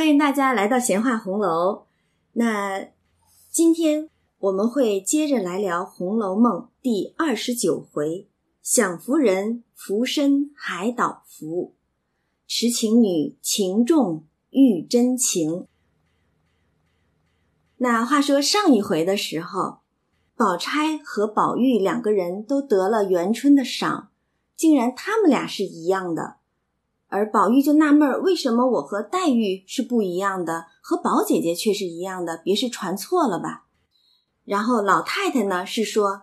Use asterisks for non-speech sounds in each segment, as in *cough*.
欢迎大家来到闲话红楼。那今天我们会接着来聊《红楼梦》第二十九回“享福人浮生海岛福，痴情女情重遇真情”。那话说上一回的时候，宝钗和宝玉两个人都得了元春的赏，竟然他们俩是一样的。而宝玉就纳闷，为什么我和黛玉是不一样的，和宝姐姐却是一样的？别是传错了吧？然后老太太呢是说，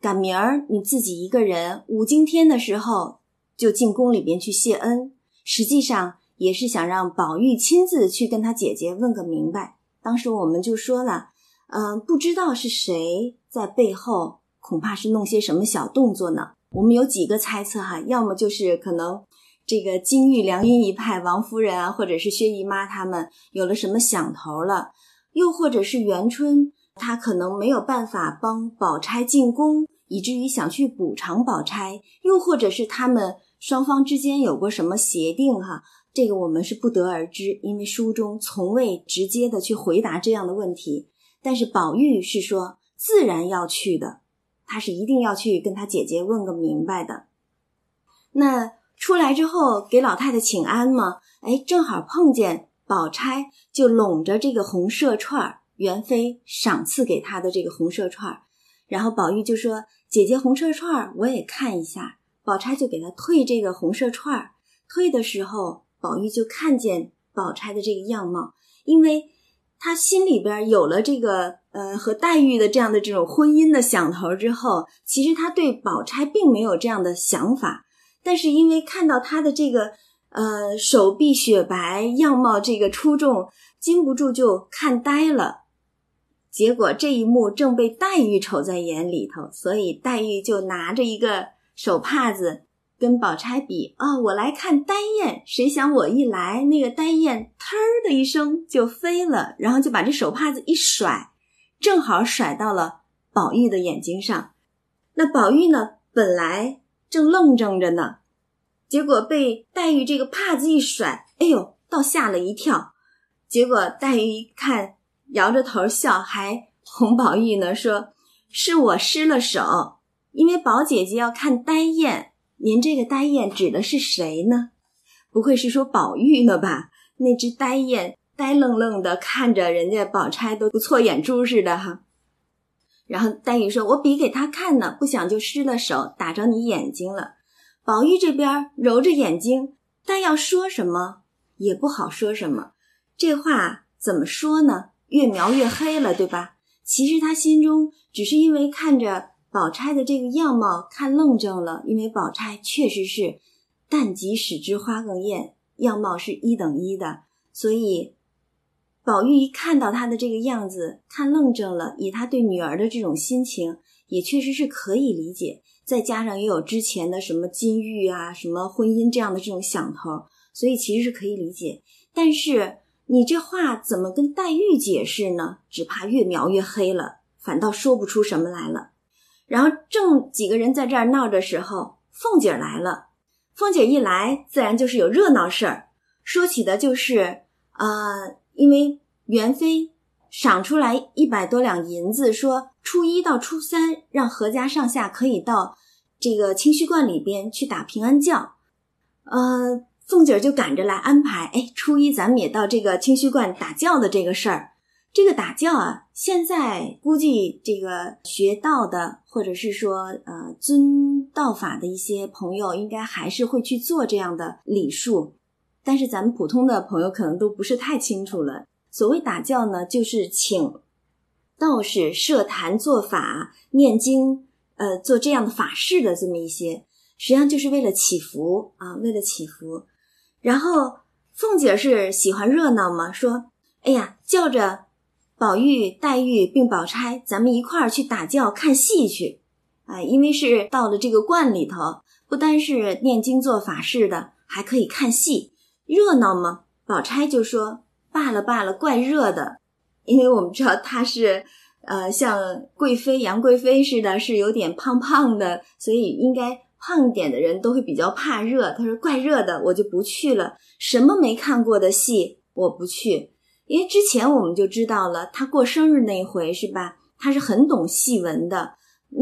赶明儿你自己一个人五更天的时候就进宫里边去谢恩，实际上也是想让宝玉亲自去跟他姐姐问个明白。当时我们就说了，嗯，不知道是谁在背后，恐怕是弄些什么小动作呢？我们有几个猜测哈，要么就是可能。这个金玉良姻一派，王夫人啊，或者是薛姨妈他们有了什么想头了，又或者是元春，她可能没有办法帮宝钗进宫，以至于想去补偿宝钗，又或者是他们双方之间有过什么协定哈，这个我们是不得而知，因为书中从未直接的去回答这样的问题。但是宝玉是说自然要去的，他是一定要去跟他姐姐问个明白的。那。出来之后给老太太请安嘛，哎，正好碰见宝钗就拢着这个红色串儿，元妃赏赐给她的这个红色串儿，然后宝玉就说：“姐姐红色串儿我也看一下。”宝钗就给他退这个红色串儿，退的时候宝玉就看见宝钗的这个样貌，因为他心里边有了这个呃和黛玉的这样的这种婚姻的想头之后，其实他对宝钗并没有这样的想法。但是因为看到她的这个呃手臂雪白，样貌这个出众，禁不住就看呆了。结果这一幕正被黛玉瞅在眼里头，所以黛玉就拿着一个手帕子跟宝钗比啊，我来看丹燕。谁想我一来，那个丹燕腾儿的一声就飞了，然后就把这手帕子一甩，正好甩到了宝玉的眼睛上。那宝玉呢，本来。正愣怔着呢，结果被黛玉这个帕子一甩，哎呦，倒吓了一跳。结果黛玉一看，摇着头笑，还哄宝玉呢，说：“是我失了手，因为宝姐姐要看呆雁。您这个呆雁指的是谁呢？不会是说宝玉呢吧？那只呆雁呆愣愣的看着人家宝钗，都不错眼珠似的哈。”然后黛玉说：“我比给他看呢，不想就失了手，打着你眼睛了。”宝玉这边揉着眼睛，但要说什么也不好说什么。这话怎么说呢？越描越黑了，对吧？其实他心中只是因为看着宝钗的这个样貌看愣怔了，因为宝钗确实是“但即使之花更艳”，样貌是一等一的，所以。宝玉一看到他的这个样子，看愣怔了。以他对女儿的这种心情，也确实是可以理解。再加上也有之前的什么金玉啊、什么婚姻这样的这种想头，所以其实是可以理解。但是你这话怎么跟黛玉解释呢？只怕越描越黑了，反倒说不出什么来了。然后正几个人在这儿闹的时候，凤姐来了。凤姐一来，自然就是有热闹事儿。说起的就是啊。因为元妃赏出来一百多两银子，说初一到初三让何家上下可以到这个清虚观里边去打平安轿，呃，凤姐就赶着来安排。哎，初一咱们也到这个清虚观打教的这个事儿。这个打教啊，现在估计这个学道的或者是说呃尊道法的一些朋友，应该还是会去做这样的礼数。但是咱们普通的朋友可能都不是太清楚了。所谓打教呢，就是请道士设坛做法、念经，呃，做这样的法事的这么一些，实际上就是为了祈福啊，为了祈福。然后凤姐是喜欢热闹嘛，说：“哎呀，叫着宝玉、黛玉并宝钗，咱们一块儿去打轿看戏去。”啊，因为是到了这个观里头，不单是念经做法事的，还可以看戏。热闹嘛？宝钗就说：“罢了罢了，怪热的。因为我们知道她是，呃，像贵妃杨贵妃似的，是有点胖胖的，所以应该胖一点的人都会比较怕热。她说怪热的，我就不去了。什么没看过的戏，我不去，因为之前我们就知道了，他过生日那一回是吧？他是很懂戏文的。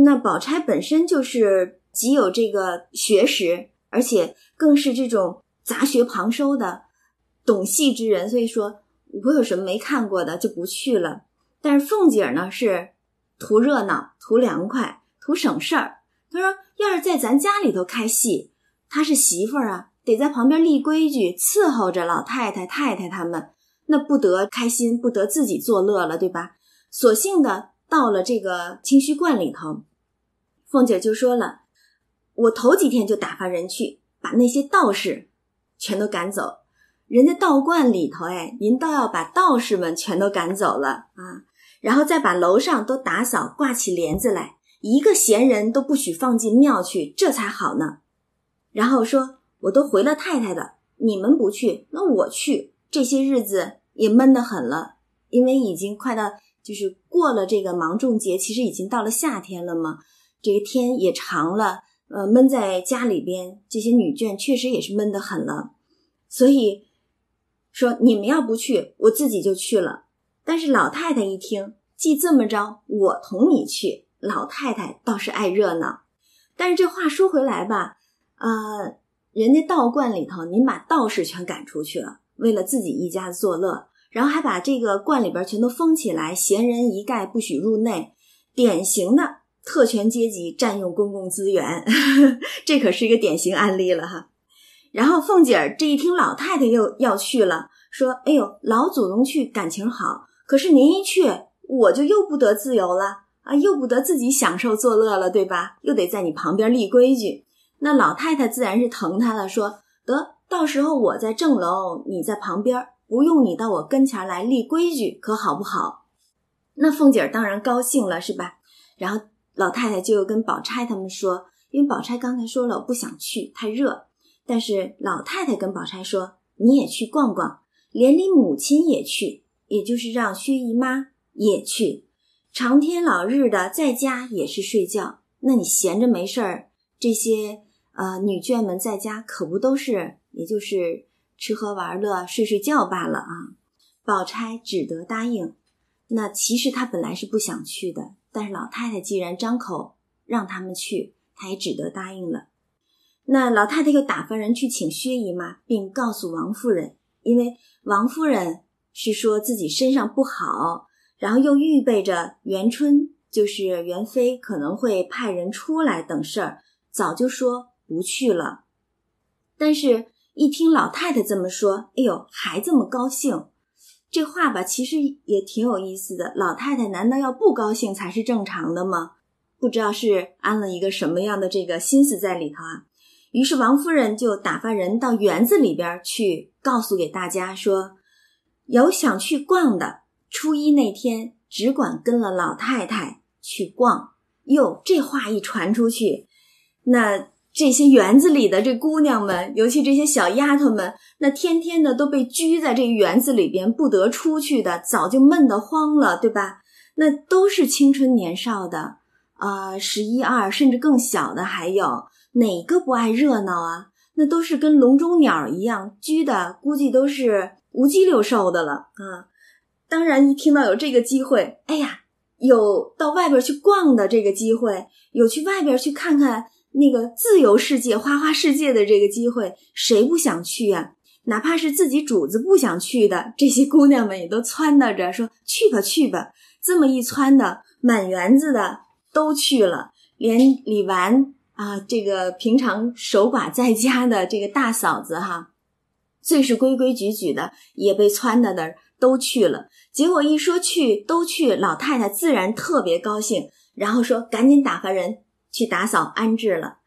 那宝钗本身就是极有这个学识，而且更是这种杂学旁收的懂戏之人，所以说我有什么没看过的就不去了。但是凤姐呢是图热闹、图凉快、图省事儿。她说：“要是在咱家里头开戏，她是媳妇儿啊，得在旁边立规矩，伺候着老太太、太太他们，那不得开心，不得自己作乐了，对吧？索性的。”到了这个清虚观里头，凤姐就说了：“我头几天就打发人去把那些道士全都赶走。人家道观里头，哎，您倒要把道士们全都赶走了啊！然后再把楼上都打扫，挂起帘子来，一个闲人都不许放进庙去，这才好呢。然后说，我都回了太太的，你们不去，那我去。这些日子也闷得很了，因为已经快到。”就是过了这个芒种节，其实已经到了夏天了嘛，这个天也长了，呃，闷在家里边，这些女眷确实也是闷得很了，所以说你们要不去，我自己就去了。但是老太太一听，既这么着，我同你去。老太太倒是爱热闹，但是这话说回来吧，呃，人家道观里头，您把道士全赶出去了，为了自己一家子作乐。然后还把这个观里边全都封起来，闲人一概不许入内，典型的特权阶级占用公共资源，*laughs* 这可是一个典型案例了哈。然后凤姐儿这一听老太太又要去了，说：“哎呦，老祖宗去感情好，可是您一去，我就又不得自由了啊，又不得自己享受作乐了，对吧？又得在你旁边立规矩。那老太太自然是疼他了，说得到时候我在正楼，你在旁边。”不用你到我跟前来立规矩，可好不好？那凤姐儿当然高兴了，是吧？然后老太太就跟宝钗他们说，因为宝钗刚才说了我不想去，太热。但是老太太跟宝钗说，你也去逛逛，连你母亲也去，也就是让薛姨妈也去。长天老日的在家也是睡觉，那你闲着没事儿，这些呃女眷们在家可不都是，也就是。吃喝玩乐，睡睡觉罢了啊！宝钗只得答应。那其实她本来是不想去的，但是老太太既然张口让他们去，她也只得答应了。那老太太又打发人去请薛姨妈，并告诉王夫人，因为王夫人是说自己身上不好，然后又预备着元春就是元妃可能会派人出来等事儿，早就说不去了。但是。一听老太太这么说，哎呦，还这么高兴，这话吧，其实也挺有意思的。老太太难道要不高兴才是正常的吗？不知道是安了一个什么样的这个心思在里头啊。于是王夫人就打发人到园子里边去，告诉给大家说，有想去逛的，初一那天只管跟了老太太去逛。哟，这话一传出去，那。这些园子里的这姑娘们，尤其这些小丫头们，那天天的都被拘在这园子里边，不得出去的，早就闷得慌了，对吧？那都是青春年少的，啊，十一二甚至更小的，还有哪个不爱热闹啊？那都是跟笼中鸟一样拘的，估计都是无鸡六兽的了啊！当然，一听到有这个机会，哎呀，有到外边去逛的这个机会，有去外边去看看。那个自由世界、花花世界的这个机会，谁不想去呀？哪怕是自己主子不想去的，这些姑娘们也都撺掇着说：“去吧，去吧！”这么一撺的，满园子的都去了，连李纨啊，这个平常守寡在家的这个大嫂子哈，最是规规矩矩的，也被撺掇的都去了。结果一说去，都去，老太太自然特别高兴，然后说：“赶紧打发人。”去打扫安置了，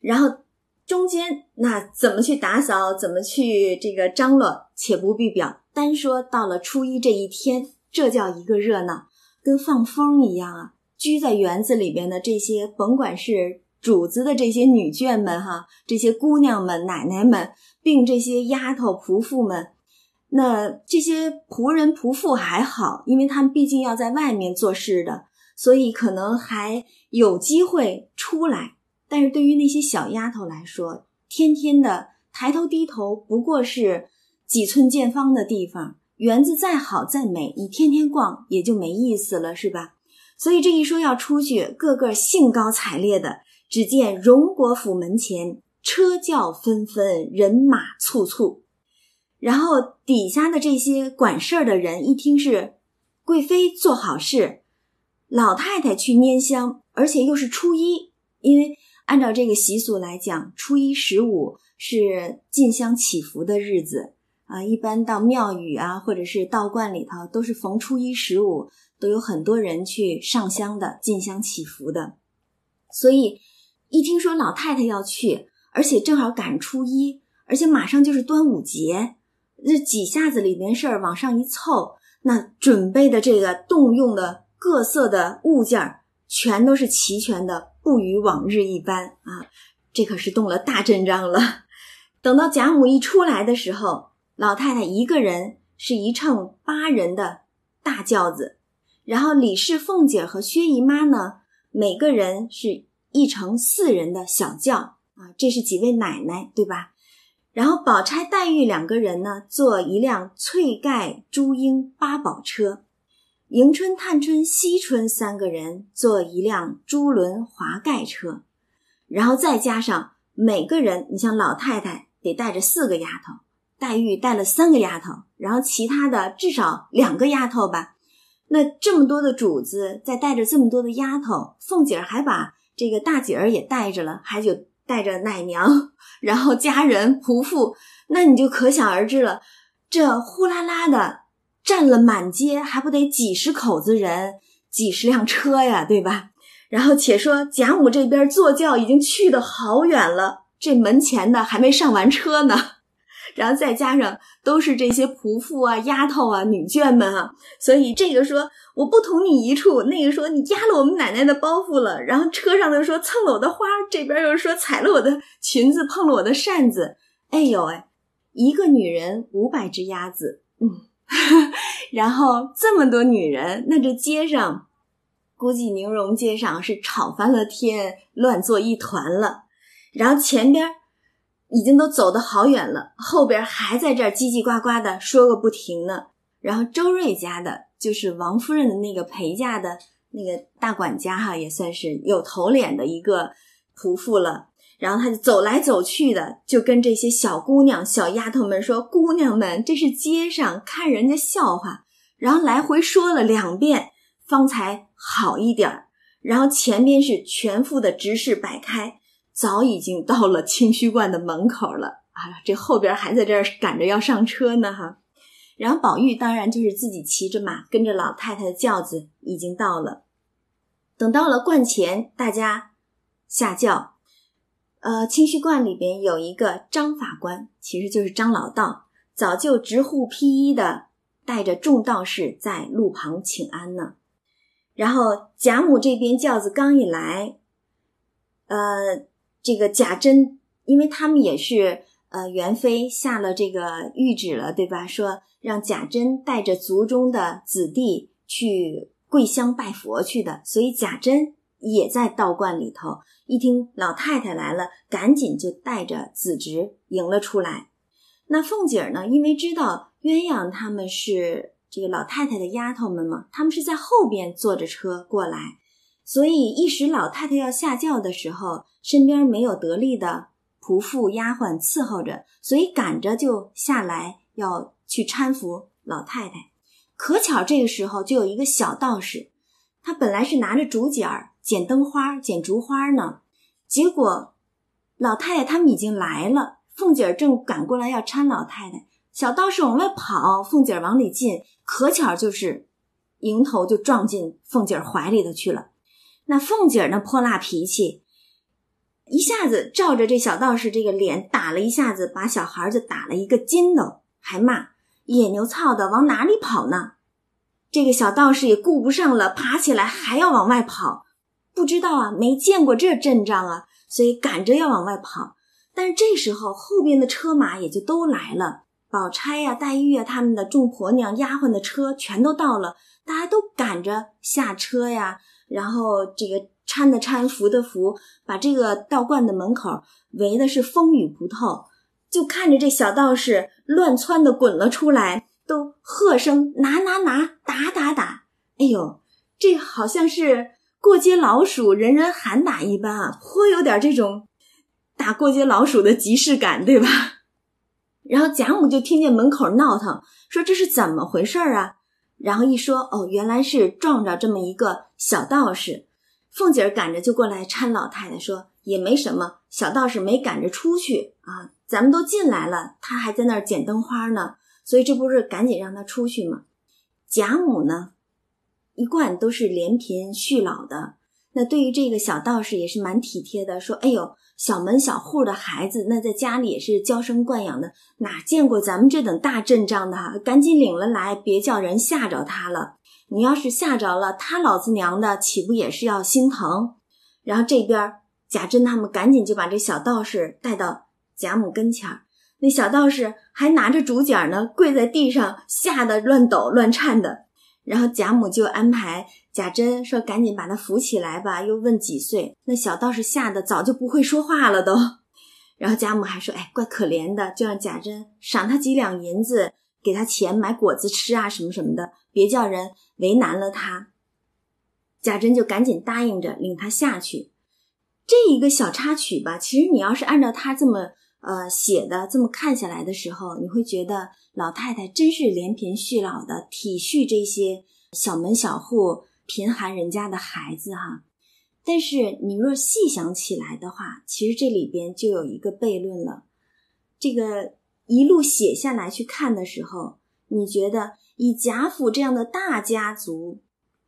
然后中间那怎么去打扫，怎么去这个张罗，且不必表。单说到了初一这一天，这叫一个热闹，跟放风一样啊！居在园子里边的这些，甭管是主子的这些女眷们哈，这些姑娘们、奶奶们，并这些丫头仆妇们，那这些仆人仆妇还好，因为他们毕竟要在外面做事的。所以可能还有机会出来，但是对于那些小丫头来说，天天的抬头低头，不过是几寸见方的地方，园子再好再美，你天天逛也就没意思了，是吧？所以这一说要出去，个个兴高采烈的。只见荣国府门前车轿纷纷，人马簇簇。然后底下的这些管事儿的人一听是贵妃做好事，老太太去拈香，而且又是初一，因为按照这个习俗来讲，初一十五是进香祈福的日子啊。一般到庙宇啊，或者是道观里头，都是逢初一十五都有很多人去上香的，进香祈福的。所以一听说老太太要去，而且正好赶初一，而且马上就是端午节。这几下子里面事儿往上一凑，那准备的这个动用的各色的物件儿全都是齐全的，不与往日一般啊！这可是动了大阵仗了。等到贾母一出来的时候，老太太一个人是一乘八人的大轿子，然后李氏、凤姐和薛姨妈呢，每个人是一乘四人的小轿啊，这是几位奶奶对吧？然后，宝钗、黛玉两个人呢，坐一辆翠盖朱缨八宝车；迎春、探春、惜春三个人坐一辆朱轮华盖车。然后再加上每个人，你像老太太得带着四个丫头，黛玉带了三个丫头，然后其他的至少两个丫头吧。那这么多的主子，再带着这么多的丫头，凤姐儿还把这个大姐儿也带着了，还有。带着奶娘，然后家人仆妇，那你就可想而知了。这呼啦啦的占了满街，还不得几十口子人，几十辆车呀，对吧？然后且说贾母这边坐轿已经去的好远了，这门前的还没上完车呢。然后再加上都是这些仆妇啊、丫头啊、女眷们啊，所以这个说我不同你一处，那个说你压了我们奶奶的包袱了，然后车上的说蹭了我的花，这边又说踩了我的裙子，碰了我的扇子，哎呦哎，一个女人五百只鸭子，嗯，*laughs* 然后这么多女人，那这街上估计宁荣街上是吵翻了天，乱作一团了，然后前边。已经都走得好远了，后边还在这儿叽叽呱呱的说个不停呢。然后周瑞家的，就是王夫人的那个陪嫁的那个大管家哈，也算是有头脸的一个仆妇了。然后他就走来走去的，就跟这些小姑娘、小丫头们说：“姑娘们，这是街上看人家笑话。”然后来回说了两遍，方才好一点儿。然后前边是全副的执事摆开。早已经到了清虚观的门口了啊！这后边还在这儿赶着要上车呢哈。然后宝玉当然就是自己骑着马，跟着老太太的轿子已经到了。等到了观前，大家下轿。呃，清虚观里边有一个张法官，其实就是张老道，早就执护披衣的，带着众道士在路旁请安呢。然后贾母这边轿子刚一来，呃。这个贾珍，因为他们也是呃，元妃下了这个谕旨了，对吧？说让贾珍带着族中的子弟去跪香拜佛去的，所以贾珍也在道观里头。一听老太太来了，赶紧就带着子侄迎了出来。那凤姐儿呢，因为知道鸳鸯他们是这个老太太的丫头们嘛，他们是在后边坐着车过来。所以一时老太太要下轿的时候，身边没有得力的仆妇丫鬟伺候着，所以赶着就下来要去搀扶老太太。可巧这个时候就有一个小道士，他本来是拿着竹简儿剪灯花、剪竹花呢，结果老太太他们已经来了，凤姐儿正赶过来要搀老太太，小道士往外跑，凤姐儿往里进，可巧就是迎头就撞进凤姐儿怀里头去了。那凤姐儿那泼辣脾气，一下子照着这小道士这个脸打了一下子，把小孩子打了一个筋斗，还骂野牛操的往哪里跑呢？这个小道士也顾不上了，爬起来还要往外跑，不知道啊，没见过这阵仗啊，所以赶着要往外跑。但是这时候后边的车马也就都来了，宝钗呀、黛玉啊他们的众婆娘、丫鬟的车全都到了，大家都赶着下车呀。然后这个搀的搀，扶的扶，把这个道观的门口围的是风雨不透。就看着这小道士乱窜的滚了出来，都喝声拿拿拿，打打打。哎呦，这好像是过街老鼠，人人喊打一般啊，颇有点这种打过街老鼠的即视感，对吧？*laughs* 然后贾母就听见门口闹腾，说这是怎么回事啊？然后一说，哦，原来是撞着这么一个小道士。凤姐儿赶着就过来搀老太太，说也没什么，小道士没赶着出去啊，咱们都进来了，他还在那儿捡灯花呢，所以这不是赶紧让他出去吗？贾母呢，一贯都是怜贫恤老的，那对于这个小道士也是蛮体贴的，说，哎呦。小门小户的孩子，那在家里也是娇生惯养的，哪见过咱们这等大阵仗的哈？赶紧领了来，别叫人吓着他了。你要是吓着了，他老子娘的岂不也是要心疼？然后这边贾珍他们赶紧就把这小道士带到贾母跟前儿，那小道士还拿着竹简呢，跪在地上，吓得乱抖乱颤的。然后贾母就安排。贾珍说：“赶紧把他扶起来吧。”又问几岁？那小道士吓得早就不会说话了都。然后贾母还说：“哎，怪可怜的，就让贾珍赏他几两银子，给他钱买果子吃啊，什么什么的，别叫人为难了他。”贾珍就赶紧答应着领他下去。这一个小插曲吧，其实你要是按照他这么呃写的这么看下来的时候，你会觉得老太太真是怜贫恤老的，体恤这些小门小户。贫寒人家的孩子哈，但是你若细想起来的话，其实这里边就有一个悖论了。这个一路写下来去看的时候，你觉得以贾府这样的大家族，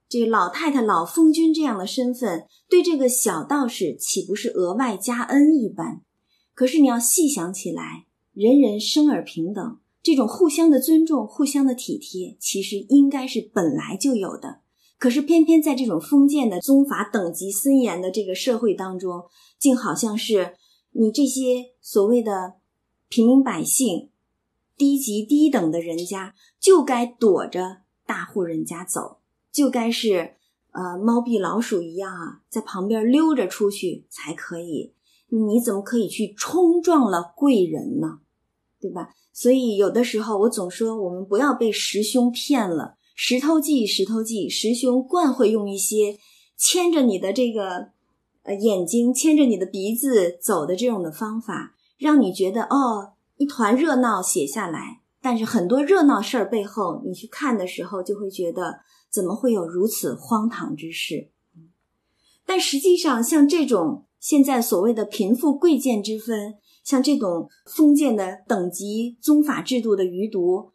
这老太太老封君这样的身份，对这个小道士岂不是额外加恩一般？可是你要细想起来，人人生而平等，这种互相的尊重、互相的体贴，其实应该是本来就有的。可是偏偏在这种封建的宗法等级森严的这个社会当中，竟好像是你这些所谓的平民百姓、低级低等的人家，就该躲着大户人家走，就该是呃猫避老鼠一样啊，在旁边溜着出去才可以。你怎么可以去冲撞了贵人呢？对吧？所以有的时候我总说，我们不要被师兄骗了。石头记，石头记，师兄惯会用一些牵着你的这个呃眼睛，牵着你的鼻子走的这种的方法，让你觉得哦，一团热闹写下来，但是很多热闹事儿背后，你去看的时候，就会觉得怎么会有如此荒唐之事？但实际上，像这种现在所谓的贫富贵贱之分，像这种封建的等级宗法制度的余毒。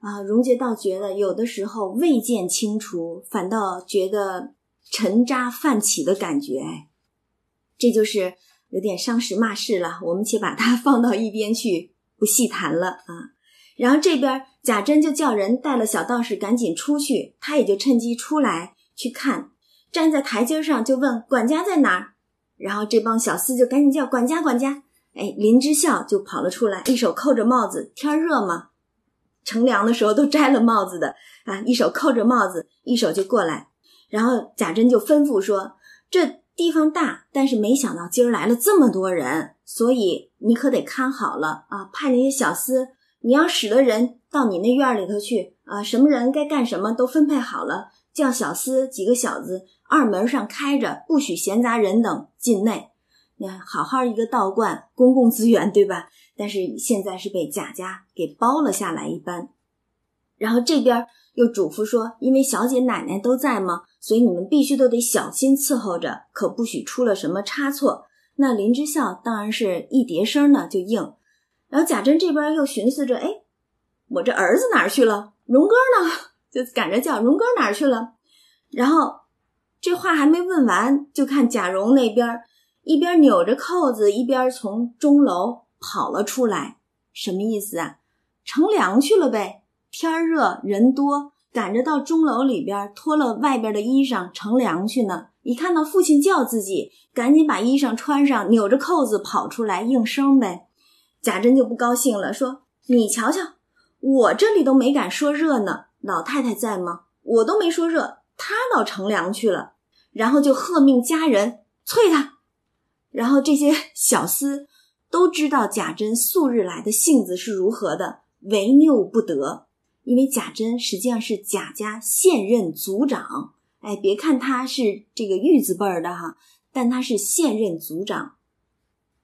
啊，荣杰倒觉得有的时候未见清除，反倒觉得沉渣泛起的感觉，哎，这就是有点伤时骂世了。我们且把它放到一边去，不细谈了啊。然后这边贾珍就叫人带了小道士赶紧出去，他也就趁机出来去看，站在台阶上就问管家在哪儿。然后这帮小厮就赶紧叫管家，管家。哎，林之孝就跑了出来，一手扣着帽子，天热嘛。乘凉的时候都摘了帽子的啊，一手扣着帽子，一手就过来。然后贾珍就吩咐说：“这地方大，但是没想到今儿来了这么多人，所以你可得看好了啊！派那些小厮，你要使的人到你那院里头去啊，什么人该干什么都分配好了，叫小厮几个小子，二门上开着，不许闲杂人等进内。你看，好好一个道观，公共资源，对吧？”但是现在是被贾家给包了下来一般，然后这边又嘱咐说，因为小姐奶奶都在嘛，所以你们必须都得小心伺候着，可不许出了什么差错。那林之孝当然是一叠声呢就应，然后贾珍这边又寻思着，哎，我这儿子哪儿去了？荣哥呢？就赶着叫荣哥哪儿去了？然后这话还没问完，就看贾蓉那边一边扭着扣子，一边从钟楼。跑了出来，什么意思啊？乘凉去了呗。天热人多，赶着到钟楼里边脱了外边的衣裳乘凉去呢。一看到父亲叫自己，赶紧把衣裳穿上，扭着扣子跑出来应声呗。贾珍就不高兴了，说：“你瞧瞧，我这里都没敢说热呢，老太太在吗？我都没说热，他倒乘凉去了。”然后就喝命家人催他，然后这些小厮。都知道贾珍素日来的性子是如何的，唯拗不得。因为贾珍实际上是贾家现任族长，哎，别看他是这个玉字辈儿的哈，但他是现任族长，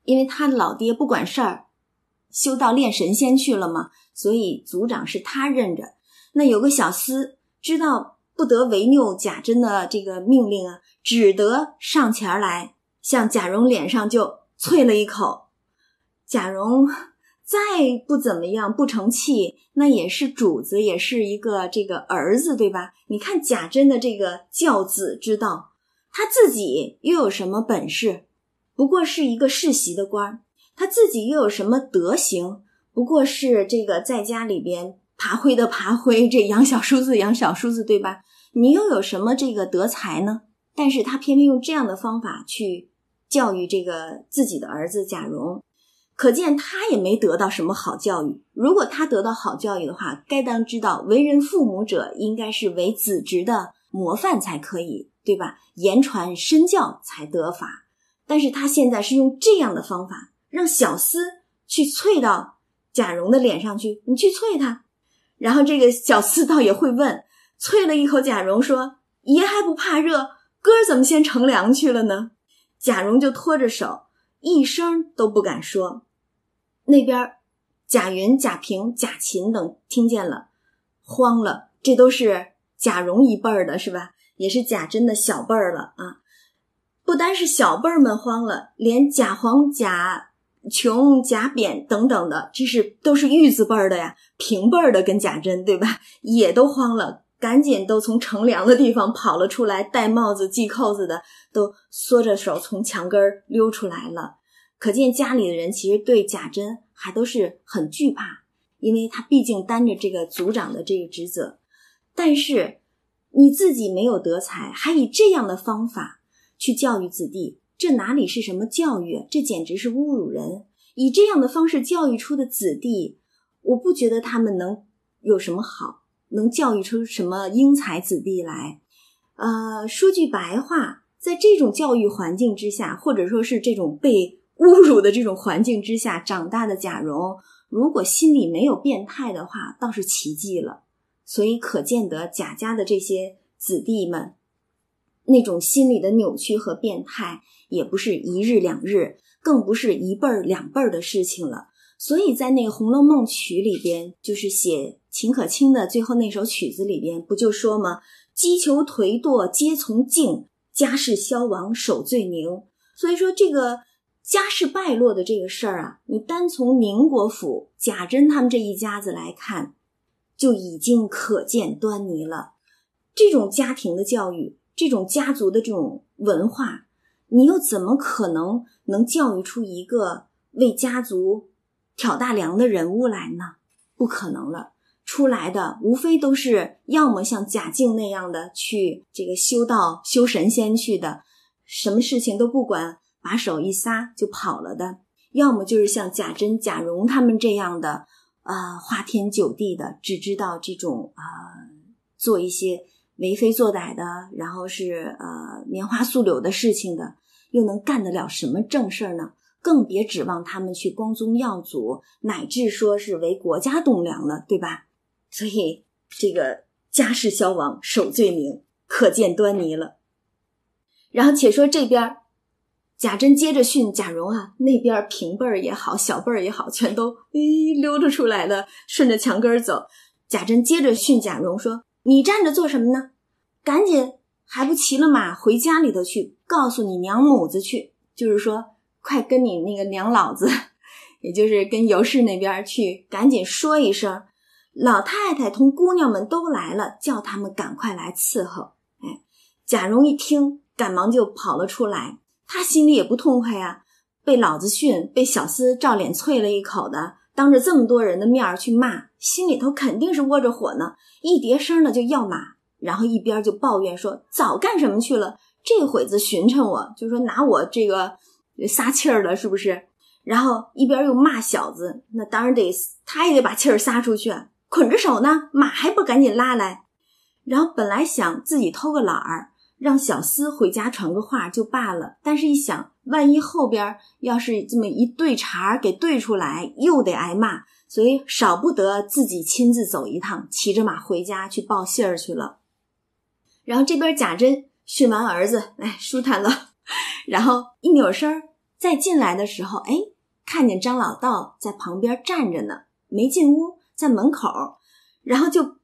因为他老爹不管事儿，修道练神仙去了嘛，所以族长是他认着。那有个小厮知道不得违拗贾珍的这个命令啊，只得上前来向贾蓉脸上就啐了一口，贾蓉。再不怎么样，不成器，那也是主子，也是一个这个儿子，对吧？你看贾珍的这个教子之道，他自己又有什么本事？不过是一个世袭的官他自己又有什么德行？不过是这个在家里边爬灰的爬灰，这养小叔子养小叔子，对吧？你又有什么这个德才呢？但是他偏偏用这样的方法去教育这个自己的儿子贾蓉。可见他也没得到什么好教育。如果他得到好教育的话，该当知道，为人父母者应该是为子侄的模范才可以，对吧？言传身教才得法。但是他现在是用这样的方法，让小厮去啐到贾蓉的脸上去，你去啐他。然后这个小厮倒也会问，啐了一口贾蓉，说：“爷还不怕热，哥怎么先乘凉去了呢？”贾蓉就拖着手，一声都不敢说。那边，贾云、贾平、贾琴等听见了，慌了。这都是贾蓉一辈儿的，是吧？也是贾珍的小辈儿了啊！不单是小辈儿们慌了，连贾黄、贾琼、贾扁等等的，这是都是玉字辈儿的呀，平辈儿的跟贾珍，对吧？也都慌了，赶紧都从乘凉的地方跑了出来，戴帽子、系扣子的都缩着手从墙根儿溜出来了。可见家里的人其实对贾珍还都是很惧怕，因为他毕竟担着这个族长的这个职责。但是你自己没有德才，还以这样的方法去教育子弟，这哪里是什么教育？这简直是侮辱人！以这样的方式教育出的子弟，我不觉得他们能有什么好，能教育出什么英才子弟来。呃，说句白话，在这种教育环境之下，或者说是这种被。侮辱的这种环境之下长大的贾蓉，如果心里没有变态的话，倒是奇迹了。所以可见得贾家的这些子弟们，那种心理的扭曲和变态，也不是一日两日，更不是一辈儿两辈儿的事情了。所以在那个《红楼梦》曲里边，就是写秦可卿的最后那首曲子里边，不就说吗？击球颓堕皆从静，家世消亡守罪宁。所以说这个。家世败落的这个事儿啊，你单从宁国府贾珍他们这一家子来看，就已经可见端倪了。这种家庭的教育，这种家族的这种文化，你又怎么可能能教育出一个为家族挑大梁的人物来呢？不可能了，出来的无非都是要么像贾静那样的去这个修道修神仙去的，什么事情都不管。把手一撒就跑了的，要么就是像贾珍、贾蓉他们这样的，啊，花天酒地的，只知道这种啊，做一些为非作歹的，然后是呃棉花素柳的事情的，又能干得了什么正事儿呢？更别指望他们去光宗耀祖，乃至说是为国家栋梁了，对吧？所以这个家世消亡，守罪名，可见端倪了。然后且说这边。贾珍接着训贾蓉啊，那边平辈儿也好，小辈儿也好，全都诶溜达出来了，顺着墙根走。贾珍接着训贾蓉说：“你站着做什么呢？赶紧还不骑了马回家里头去，告诉你娘母子去，就是说快跟你那个娘老子，*laughs* 也就是跟尤氏那边去，赶紧说一声，老太太同姑娘们都来了，叫他们赶快来伺候。”哎，贾蓉一听，赶忙就跑了出来。他心里也不痛快呀，被老子训，被小厮照脸啐了一口的，当着这么多人的面去骂，心里头肯定是窝着火呢。一叠声呢就要马，然后一边就抱怨说：“早干什么去了？这会子寻趁我，就说拿我这个撒气儿了，是不是？”然后一边又骂小子，那当然得他也得把气儿撒出去，捆着手呢，马还不赶紧拉来？然后本来想自己偷个懒儿。让小厮回家传个话就罢了，但是一想，万一后边要是这么一对茬给对出来，又得挨骂，所以少不得自己亲自走一趟，骑着马回家去报信儿去了。然后这边贾珍训完儿子，哎，舒坦了，然后一扭身再进来的时候，哎，看见张老道在旁边站着呢，没进屋，在门口，然后就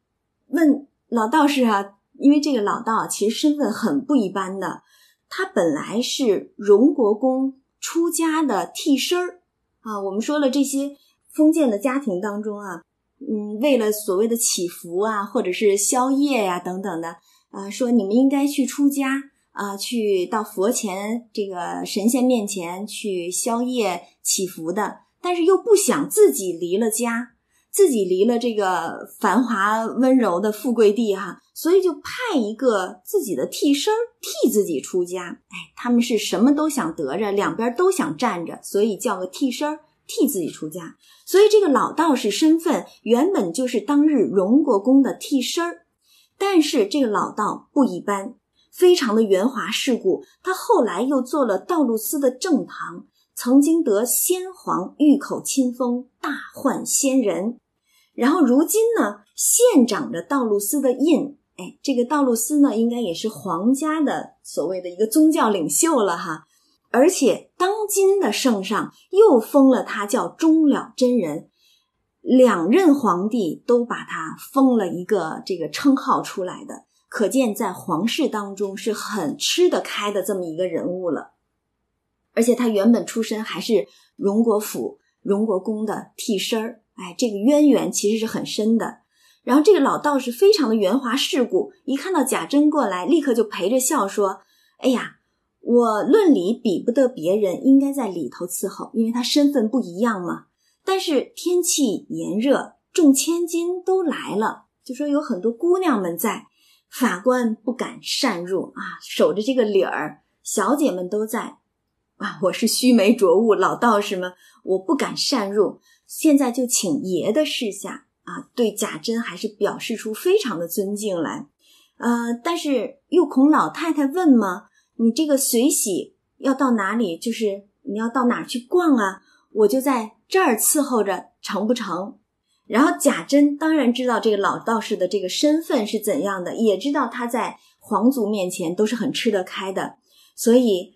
问老道士啊，因为这个老道其实身份很不一般的，他本来是荣国公出家的替身儿啊。我们说了这些。封建的家庭当中啊，嗯，为了所谓的祈福啊，或者是宵夜呀等等的，啊，说你们应该去出家啊，去到佛前这个神仙面前去宵夜祈福的，但是又不想自己离了家，自己离了这个繁华温柔的富贵地哈，所以就派一个自己的替身替自己出家。哎，他们是什么都想得着，两边都想站着，所以叫个替身替自己出家。所以，这个老道士身份原本就是当日荣国公的替身，但是这个老道不一般，非常的圆滑世故。他后来又做了道路司的正堂，曾经得先皇御口亲封，大换仙人。然后如今呢，现长着道路司的印。哎，这个道路司呢，应该也是皇家的所谓的一个宗教领袖了哈。而且当今的圣上又封了他叫终了真人，两任皇帝都把他封了一个这个称号出来的，可见在皇室当中是很吃得开的这么一个人物了。而且他原本出身还是荣国府荣国公的替身儿，哎，这个渊源其实是很深的。然后这个老道士非常的圆滑世故，一看到贾珍过来，立刻就陪着笑说：“哎呀。”我论理比不得别人，应该在里头伺候，因为他身份不一样嘛。但是天气炎热，众千金都来了，就说有很多姑娘们在，法官不敢擅入啊，守着这个理儿。小姐们都在啊，我是须眉浊物，老道士们，我不敢擅入。现在就请爷的示下啊，对贾珍还是表示出非常的尊敬来。呃，但是又恐老太太问吗？你这个随喜要到哪里？就是你要到哪去逛啊？我就在这儿伺候着，成不成？然后贾珍当然知道这个老道士的这个身份是怎样的，也知道他在皇族面前都是很吃得开的，所以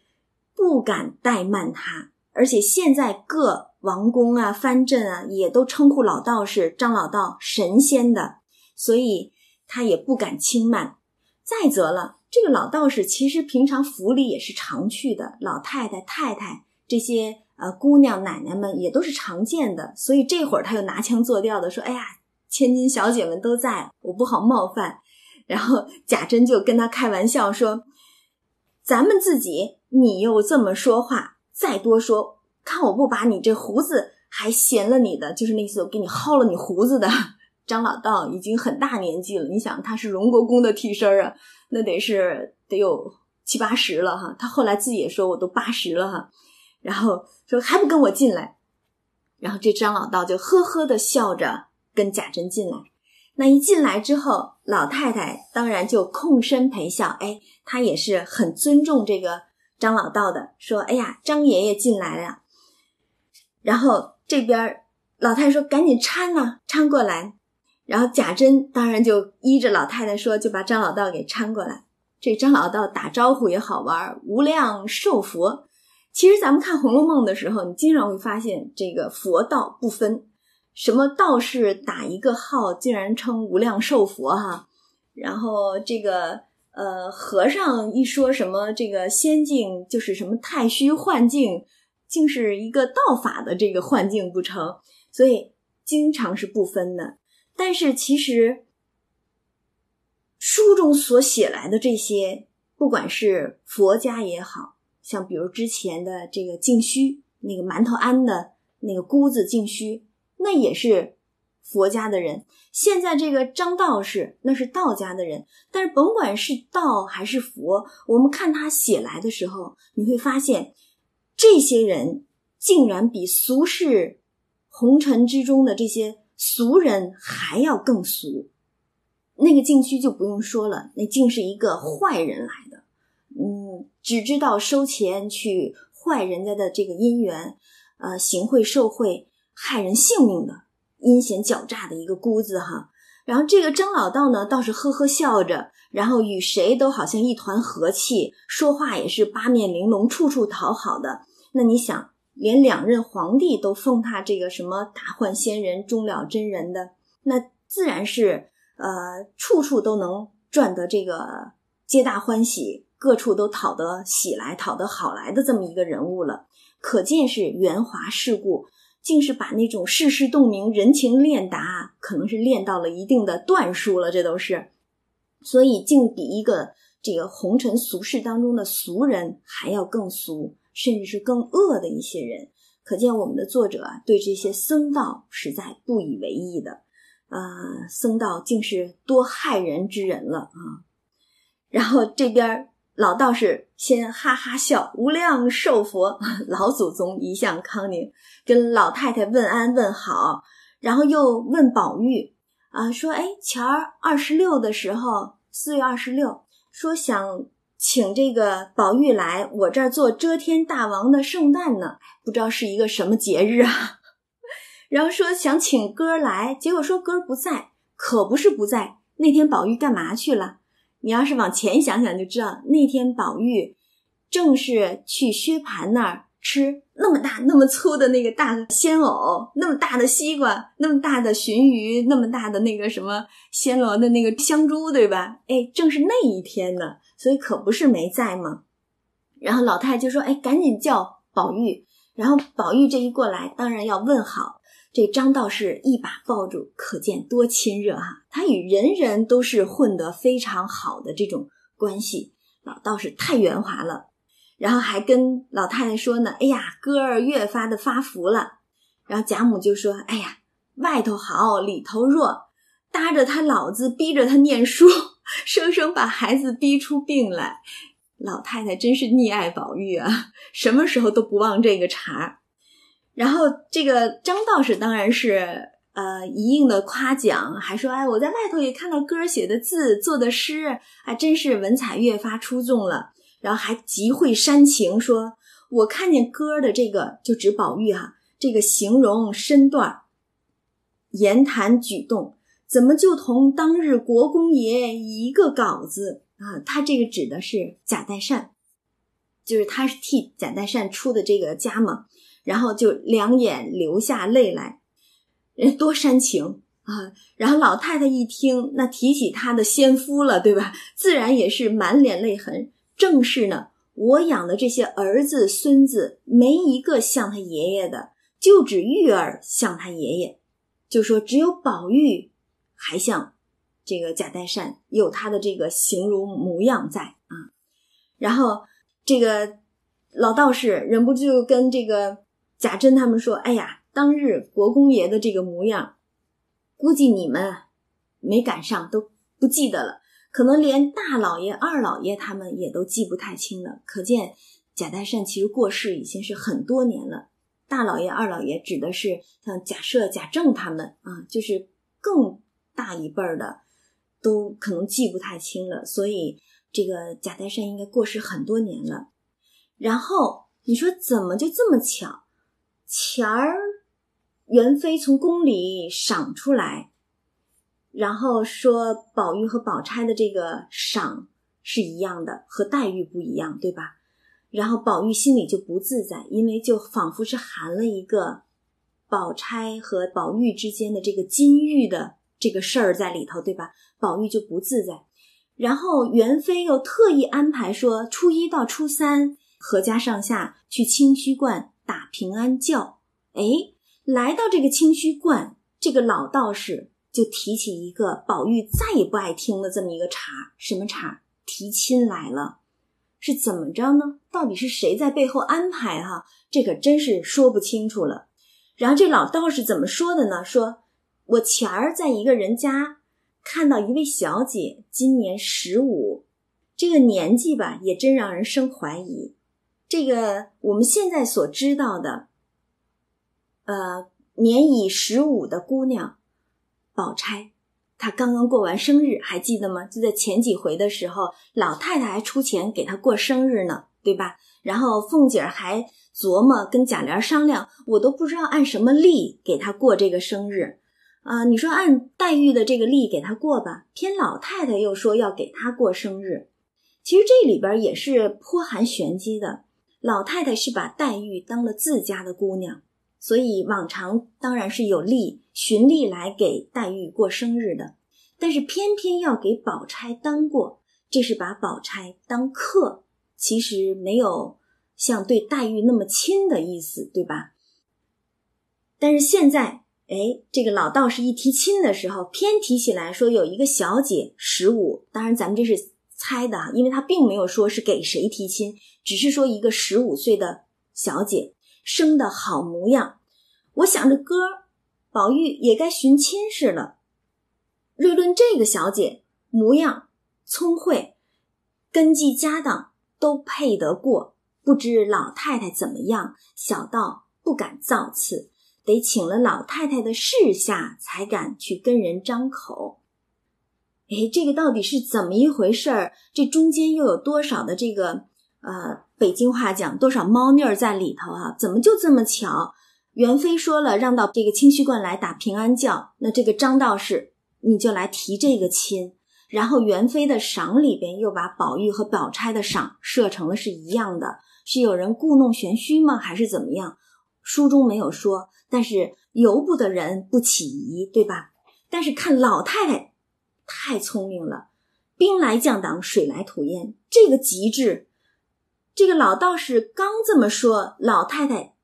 不敢怠慢他。而且现在各王公啊、藩镇啊，也都称呼老道士张老道神仙的，所以他也不敢轻慢。再则了。这个老道士其实平常府里也是常去的，老太太、太太这些呃姑娘奶奶们也都是常见的，所以这会儿他又拿腔作调的说：“哎呀，千金小姐们都在，我不好冒犯。”然后贾珍就跟他开玩笑说：“咱们自己，你又这么说话，再多说，看我不把你这胡子还闲了你的，就是那次我给你薅了你胡子的。*laughs* ”张老道已经很大年纪了，你想他是荣国公的替身啊。那得是得有七八十了哈，他后来自己也说我都八十了哈，然后说还不跟我进来，然后这张老道就呵呵的笑着跟贾珍进来。那一进来之后，老太太当然就空身陪笑，哎，她也是很尊重这个张老道的，说哎呀，张爷爷进来了。然后这边老太太说赶紧搀呐，搀过来。然后贾珍当然就依着老太太说，就把张老道给搀过来。这张老道打招呼也好玩，无量寿佛。其实咱们看《红楼梦》的时候，你经常会发现这个佛道不分，什么道士打一个号，竟然称无量寿佛哈。然后这个呃和尚一说什么这个仙境就是什么太虚幻境，竟是一个道法的这个幻境不成，所以经常是不分的。但是其实，书中所写来的这些，不管是佛家也好像，比如之前的这个净虚，那个馒头庵的那个姑子净虚，那也是佛家的人。现在这个张道士，那是道家的人。但是甭管是道还是佛，我们看他写来的时候，你会发现，这些人竟然比俗世红尘之中的这些。俗人还要更俗，那个净虚就不用说了，那竟是一个坏人来的，嗯，只知道收钱去坏人家的这个姻缘，呃，行贿受贿害人性命的阴险狡诈的一个姑子哈。然后这个张老道呢，倒是呵呵笑着，然后与谁都好像一团和气，说话也是八面玲珑，处处讨好的。那你想，连两任皇帝都封他这个什么大患仙人、终了真人的，那自然是呃，处处都能赚得这个皆大欢喜，各处都讨得喜来、讨得好来的这么一个人物了。可见是圆滑世故。竟是把那种世事洞明、人情练达，可能是练到了一定的段数了。这都是，所以竟比一个这个红尘俗世当中的俗人还要更俗，甚至是更恶的一些人。可见我们的作者啊，对这些僧道实在不以为意的。啊，僧道竟是多害人之人了啊！然后这边。老道士先哈哈笑，无量寿佛，老祖宗一向康宁，跟老太太问安问好，然后又问宝玉啊，说：“哎，前儿二十六的时候，四月二十六，说想请这个宝玉来我这儿做遮天大王的圣诞呢，不知道是一个什么节日啊？*laughs* 然后说想请哥来，结果说哥不在，可不是不在，那天宝玉干嘛去了？”你要是往前想想，就知道那天宝玉正是去薛蟠那儿吃那么大、那么粗的那个大鲜藕，那么大的西瓜，那么大的鲟鱼，那么大的那个什么暹罗的那个香珠，对吧？哎，正是那一天呢，所以可不是没在吗？然后老太太就说：“哎，赶紧叫宝玉。”然后宝玉这一过来，当然要问好。这张道士一把抱住，可见多亲热哈！他与人人都是混得非常好的这种关系。老道士太圆滑了，然后还跟老太太说呢：“哎呀，哥儿越发的发福了。”然后贾母就说：“哎呀，外头好，里头弱，搭着他老子，逼着他念书，生生把孩子逼出病来。老太太真是溺爱宝玉啊，什么时候都不忘这个茬儿。”然后这个张道士当然是呃一应的夸奖，还说哎我在外头也看到哥儿写的字做的诗，还真是文采越发出众了。然后还极会煽情，说我看见哥儿的这个就指宝玉哈，这个形容身段、言谈举动，怎么就同当日国公爷一个稿子啊？他这个指的是贾代善，就是他是替贾代善出的这个家嘛。然后就两眼流下泪来，人多煽情啊！然后老太太一听，那提起她的先夫了，对吧？自然也是满脸泪痕。正是呢，我养的这些儿子孙子，没一个像他爷爷的，就指玉儿像他爷爷。就说只有宝玉还像这个贾代善，有他的这个形容模样在啊。然后这个老道士忍不住跟这个。贾珍他们说：“哎呀，当日国公爷的这个模样，估计你们没赶上，都不记得了。可能连大老爷、二老爷他们也都记不太清了。可见贾代善其实过世已经是很多年了。大老爷、二老爷指的是像贾赦、贾政他们啊，就是更大一辈儿的，都可能记不太清了。所以这个贾代善应该过世很多年了。然后你说怎么就这么巧？”钱儿，元妃从宫里赏出来，然后说宝玉和宝钗的这个赏是一样的，和黛玉不一样，对吧？然后宝玉心里就不自在，因为就仿佛是含了一个宝钗和宝玉之间的这个金玉的这个事儿在里头，对吧？宝玉就不自在。然后元妃又特意安排说，初一到初三，阖家上下去清虚观。打平安轿，哎，来到这个清虚观，这个老道士就提起一个宝玉再也不爱听的这么一个茬，什么茬？提亲来了，是怎么着呢？到底是谁在背后安排？哈，这可真是说不清楚了。然后这老道士怎么说的呢？说我前儿在一个人家看到一位小姐，今年十五，这个年纪吧，也真让人生怀疑。这个我们现在所知道的，呃，年已十五的姑娘，宝钗，她刚刚过完生日，还记得吗？就在前几回的时候，老太太还出钱给她过生日呢，对吧？然后凤姐儿还琢磨跟贾琏商量，我都不知道按什么例给她过这个生日。啊，你说按黛玉的这个例给他过吧，偏老太太又说要给他过生日。其实这里边也是颇含玄机的。老太太是把黛玉当了自家的姑娘，所以往常当然是有例循例来给黛玉过生日的，但是偏偏要给宝钗当过，这是把宝钗当客，其实没有像对黛玉那么亲的意思，对吧？但是现在。哎，这个老道士一提亲的时候，偏提起来说有一个小姐十五，当然咱们这是猜的，因为他并没有说是给谁提亲，只是说一个十五岁的小姐生的好模样。我想着哥，宝玉也该寻亲事了。瑞论这个小姐模样聪慧，根基家当都配得过，不知老太太怎么样？小道不敢造次。得请了老太太的示下，才敢去跟人张口。哎，这个到底是怎么一回事儿？这中间又有多少的这个呃，北京话讲多少猫腻儿在里头啊？怎么就这么巧？元妃说了，让到这个清虚观来打平安轿，那这个张道士你就来提这个亲。然后元妃的赏里边又把宝玉和宝钗的赏设成了是一样的，是有人故弄玄虚吗？还是怎么样？书中没有说。但是由不得人不起疑，对吧？但是看老太太太聪明了，兵来将挡，水来土掩，这个极致。这个老道士刚这么说，老太太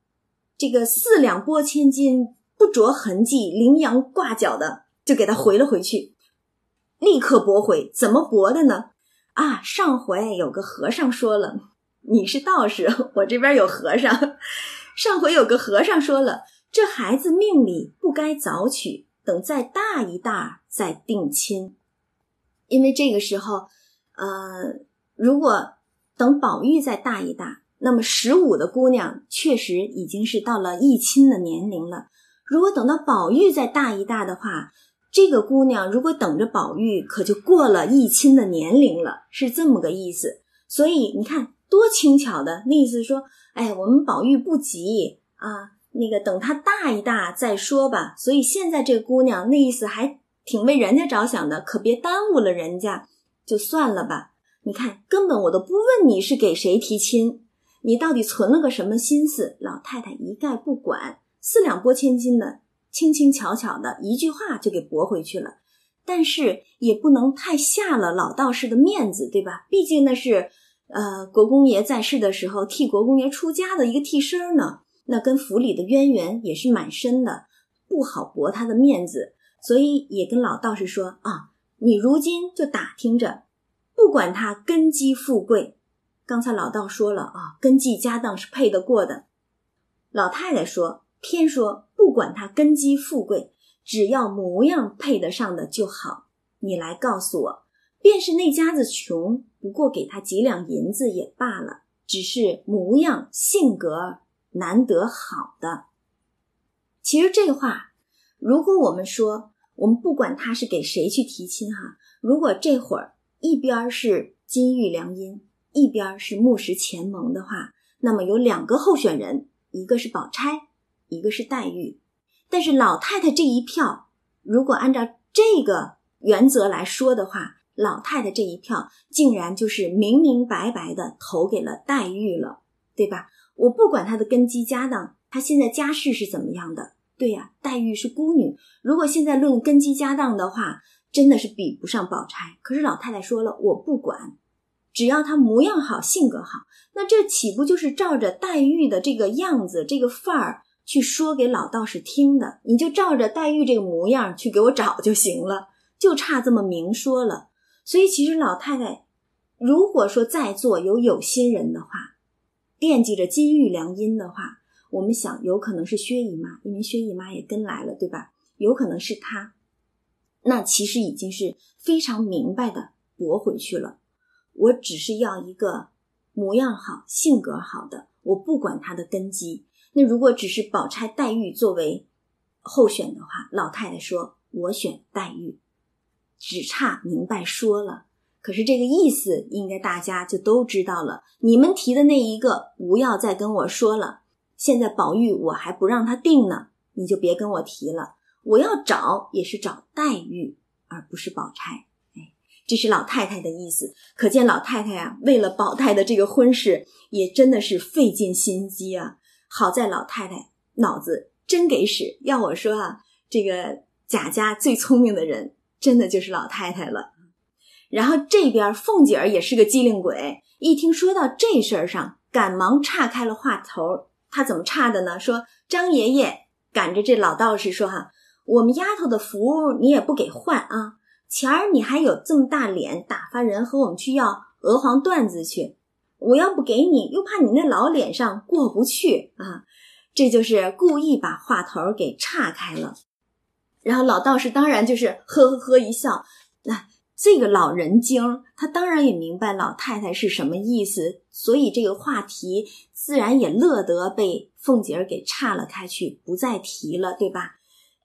这个四两拨千斤，不着痕迹，羚羊挂角的就给他回了回去，立刻驳回。怎么驳的呢？啊，上回有个和尚说了，你是道士，我这边有和尚。上回有个和尚说了。这孩子命里不该早娶，等再大一大再定亲，因为这个时候，呃，如果等宝玉再大一大，那么十五的姑娘确实已经是到了议亲的年龄了。如果等到宝玉再大一大的话，这个姑娘如果等着宝玉，可就过了议亲的年龄了，是这么个意思。所以你看多轻巧的那意思，说，哎，我们宝玉不急啊。那个等他大一大再说吧，所以现在这个姑娘那意思还挺为人家着想的，可别耽误了人家，就算了吧。你看，根本我都不问你是给谁提亲，你到底存了个什么心思？老太太一概不管，四两拨千斤的，轻轻巧巧的一句话就给驳回去了。但是也不能太下了老道士的面子，对吧？毕竟那是呃国公爷在世的时候替国公爷出家的一个替身呢。那跟府里的渊源也是蛮深的，不好驳他的面子，所以也跟老道士说啊，你如今就打听着，不管他根基富贵，刚才老道说了啊，根基家当是配得过的。老太太说，偏说不管他根基富贵，只要模样配得上的就好。你来告诉我，便是那家子穷，不过给他几两银子也罢了，只是模样性格。难得好的，其实这话，如果我们说，我们不管他是给谁去提亲哈，如果这会儿一边是金玉良姻，一边是木石前盟的话，那么有两个候选人，一个是宝钗，一个是黛玉。但是老太太这一票，如果按照这个原则来说的话，老太太这一票竟然就是明明白白的投给了黛玉了，对吧？我不管她的根基家当，她现在家世是怎么样的？对呀，黛玉是孤女。如果现在论根基家当的话，真的是比不上宝钗。可是老太太说了，我不管，只要她模样好，性格好，那这岂不就是照着黛玉的这个样子、这个范儿去说给老道士听的？你就照着黛玉这个模样去给我找就行了，就差这么明说了。所以其实老太太，如果说在座有有心人的话，惦记着金玉良姻的话，我们想有可能是薛姨妈，因为薛姨妈也跟来了，对吧？有可能是她，那其实已经是非常明白的驳回去了。我只是要一个模样好、性格好的，我不管他的根基。那如果只是宝钗、黛玉作为候选的话，老太太说：“我选黛玉，只差明白说了。”可是这个意思应该大家就都知道了。你们提的那一个不要再跟我说了。现在宝玉我还不让他定呢，你就别跟我提了。我要找也是找黛玉，而不是宝钗。哎，这是老太太的意思。可见老太太啊，为了宝黛的这个婚事，也真的是费尽心机啊。好在老太太脑子真给使。要我说啊，这个贾家最聪明的人，真的就是老太太了。然后这边凤姐儿也是个机灵鬼，一听说到这事儿上，赶忙岔开了话头。他怎么岔的呢？说张爷爷赶着这老道士说：“哈，我们丫头的福你也不给换啊！前儿你还有这么大脸打发人和我们去要娥皇缎子去，我要不给你，又怕你那老脸上过不去啊！这就是故意把话头给岔开了。然后老道士当然就是呵呵呵一笑，那。”这个老人精，他当然也明白老太太是什么意思，所以这个话题自然也乐得被凤姐儿给岔了开去，不再提了，对吧？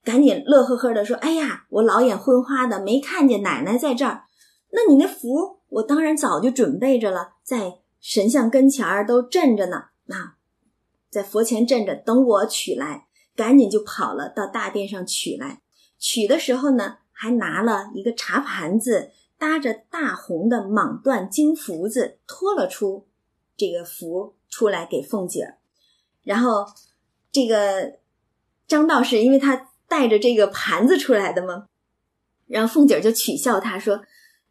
赶紧乐呵呵的说：“哎呀，我老眼昏花的，没看见奶奶在这儿。那你那符，我当然早就准备着了，在神像跟前儿都镇着呢。啊在佛前镇着，等我取来，赶紧就跑了，到大殿上取来。取的时候呢。”还拿了一个茶盘子，搭着大红的蟒缎金福子，托了出这个福出来给凤姐儿。然后这个张道士，因为他带着这个盘子出来的嘛，然后凤姐儿就取笑他说：“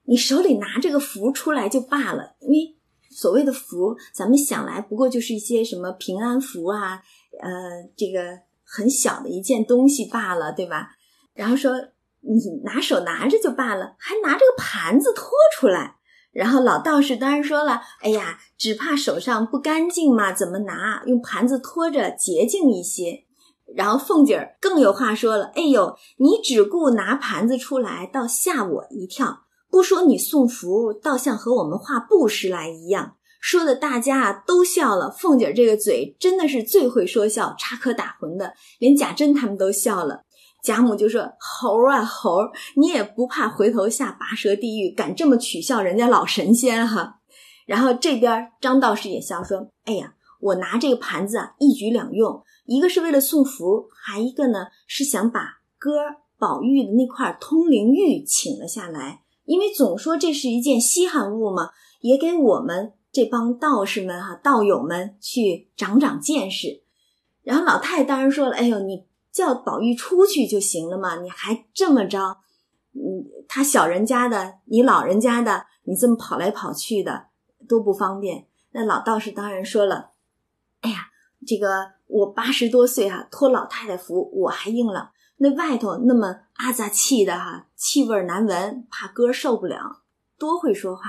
你手里拿这个福出来就罢了，因为所谓的福，咱们想来不过就是一些什么平安符啊，呃，这个很小的一件东西罢了，对吧？”然后说。你拿手拿着就罢了，还拿这个盘子托出来。然后老道士当然说了：“哎呀，只怕手上不干净嘛，怎么拿？用盘子托着洁净一些。”然后凤姐儿更有话说了：“哎呦，你只顾拿盘子出来，倒吓我一跳。不说你送福，倒像和我们画布施来一样，说的大家啊都笑了。凤姐儿这个嘴真的是最会说笑，插科打诨的，连贾珍他们都笑了。”贾母就说：“猴啊猴，你也不怕回头下拔舌地狱，敢这么取笑人家老神仙哈？”然后这边张道士也笑说：“哎呀，我拿这个盘子啊，一举两用，一个是为了送福，还一个呢是想把哥宝玉的那块通灵玉请了下来，因为总说这是一件稀罕物嘛，也给我们这帮道士们哈道友们去长长见识。”然后老太当然说了：“哎呦，你。”叫宝玉出去就行了嘛，你还这么着？嗯，他小人家的，你老人家的，你这么跑来跑去的，多不方便。那老道士当然说了：“哎呀，这个我八十多岁哈，托老太太福我还硬了。那外头那么阿杂气的哈，气味难闻，怕哥受不了。多会说话。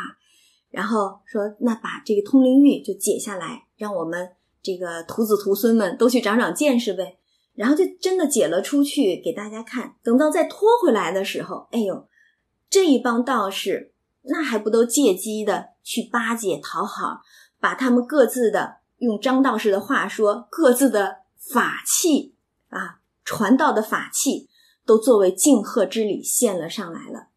然后说，那把这个通灵玉就解下来，让我们这个徒子徒孙们都去长长见识呗。”然后就真的解了出去给大家看，等到再拖回来的时候，哎呦，这一帮道士那还不都借机的去巴结讨好，把他们各自的用张道士的话说，各自的法器啊，传道的法器都作为敬贺之礼献了上来了，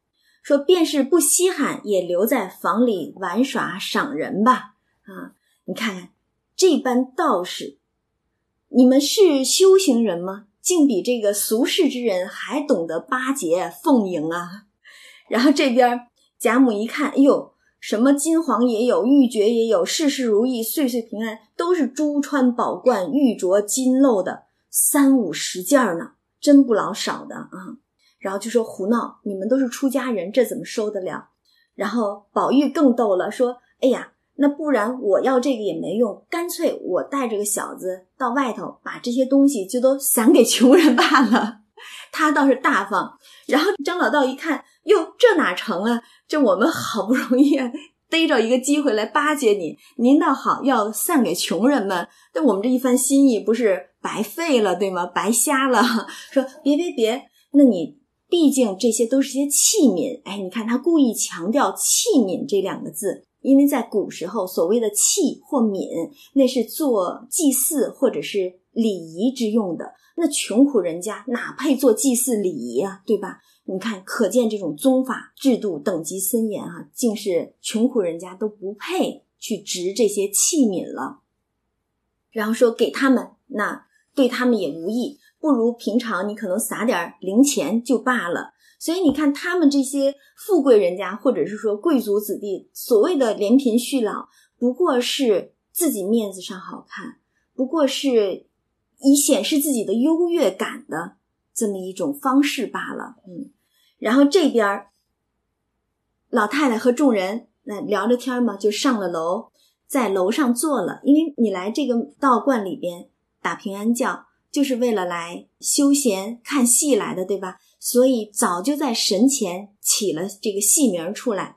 说便是不稀罕，也留在房里玩耍赏人吧。啊，你看看这般道士。你们是修行人吗？竟比这个俗世之人还懂得巴结奉迎啊！然后这边贾母一看，哎呦，什么金黄也有，玉珏也有，事事如意，岁岁平安，都是珠穿宝冠、玉镯金镂的，三五十件呢，真不老少的啊！然后就说胡闹，你们都是出家人，这怎么收得了？然后宝玉更逗了，说：“哎呀。”那不然我要这个也没用，干脆我带着个小子到外头，把这些东西就都散给穷人罢了。他倒是大方。然后张老道一看，哟，这哪成啊？这我们好不容易逮着一个机会来巴结你，您倒好，要散给穷人们，那我们这一番心意不是白费了，对吗？白瞎了。说别别别，那你毕竟这些都是些器皿，哎，你看他故意强调器皿这两个字。因为在古时候，所谓的器或皿，那是做祭祀或者是礼仪之用的。那穷苦人家哪配做祭祀礼仪啊？对吧？你看，可见这种宗法制度等级森严啊，竟是穷苦人家都不配去执这些器皿了。然后说给他们，那对他们也无益。不如平常你可能撒点零钱就罢了。所以你看，他们这些富贵人家，或者是说贵族子弟，所谓的连贫续老，不过是自己面子上好看，不过是以显示自己的优越感的这么一种方式罢了。嗯，然后这边儿老太太和众人那聊着天嘛，就上了楼，在楼上坐了。因为你来这个道观里边打平安教。就是为了来休闲看戏来的，对吧？所以早就在神前起了这个戏名出来，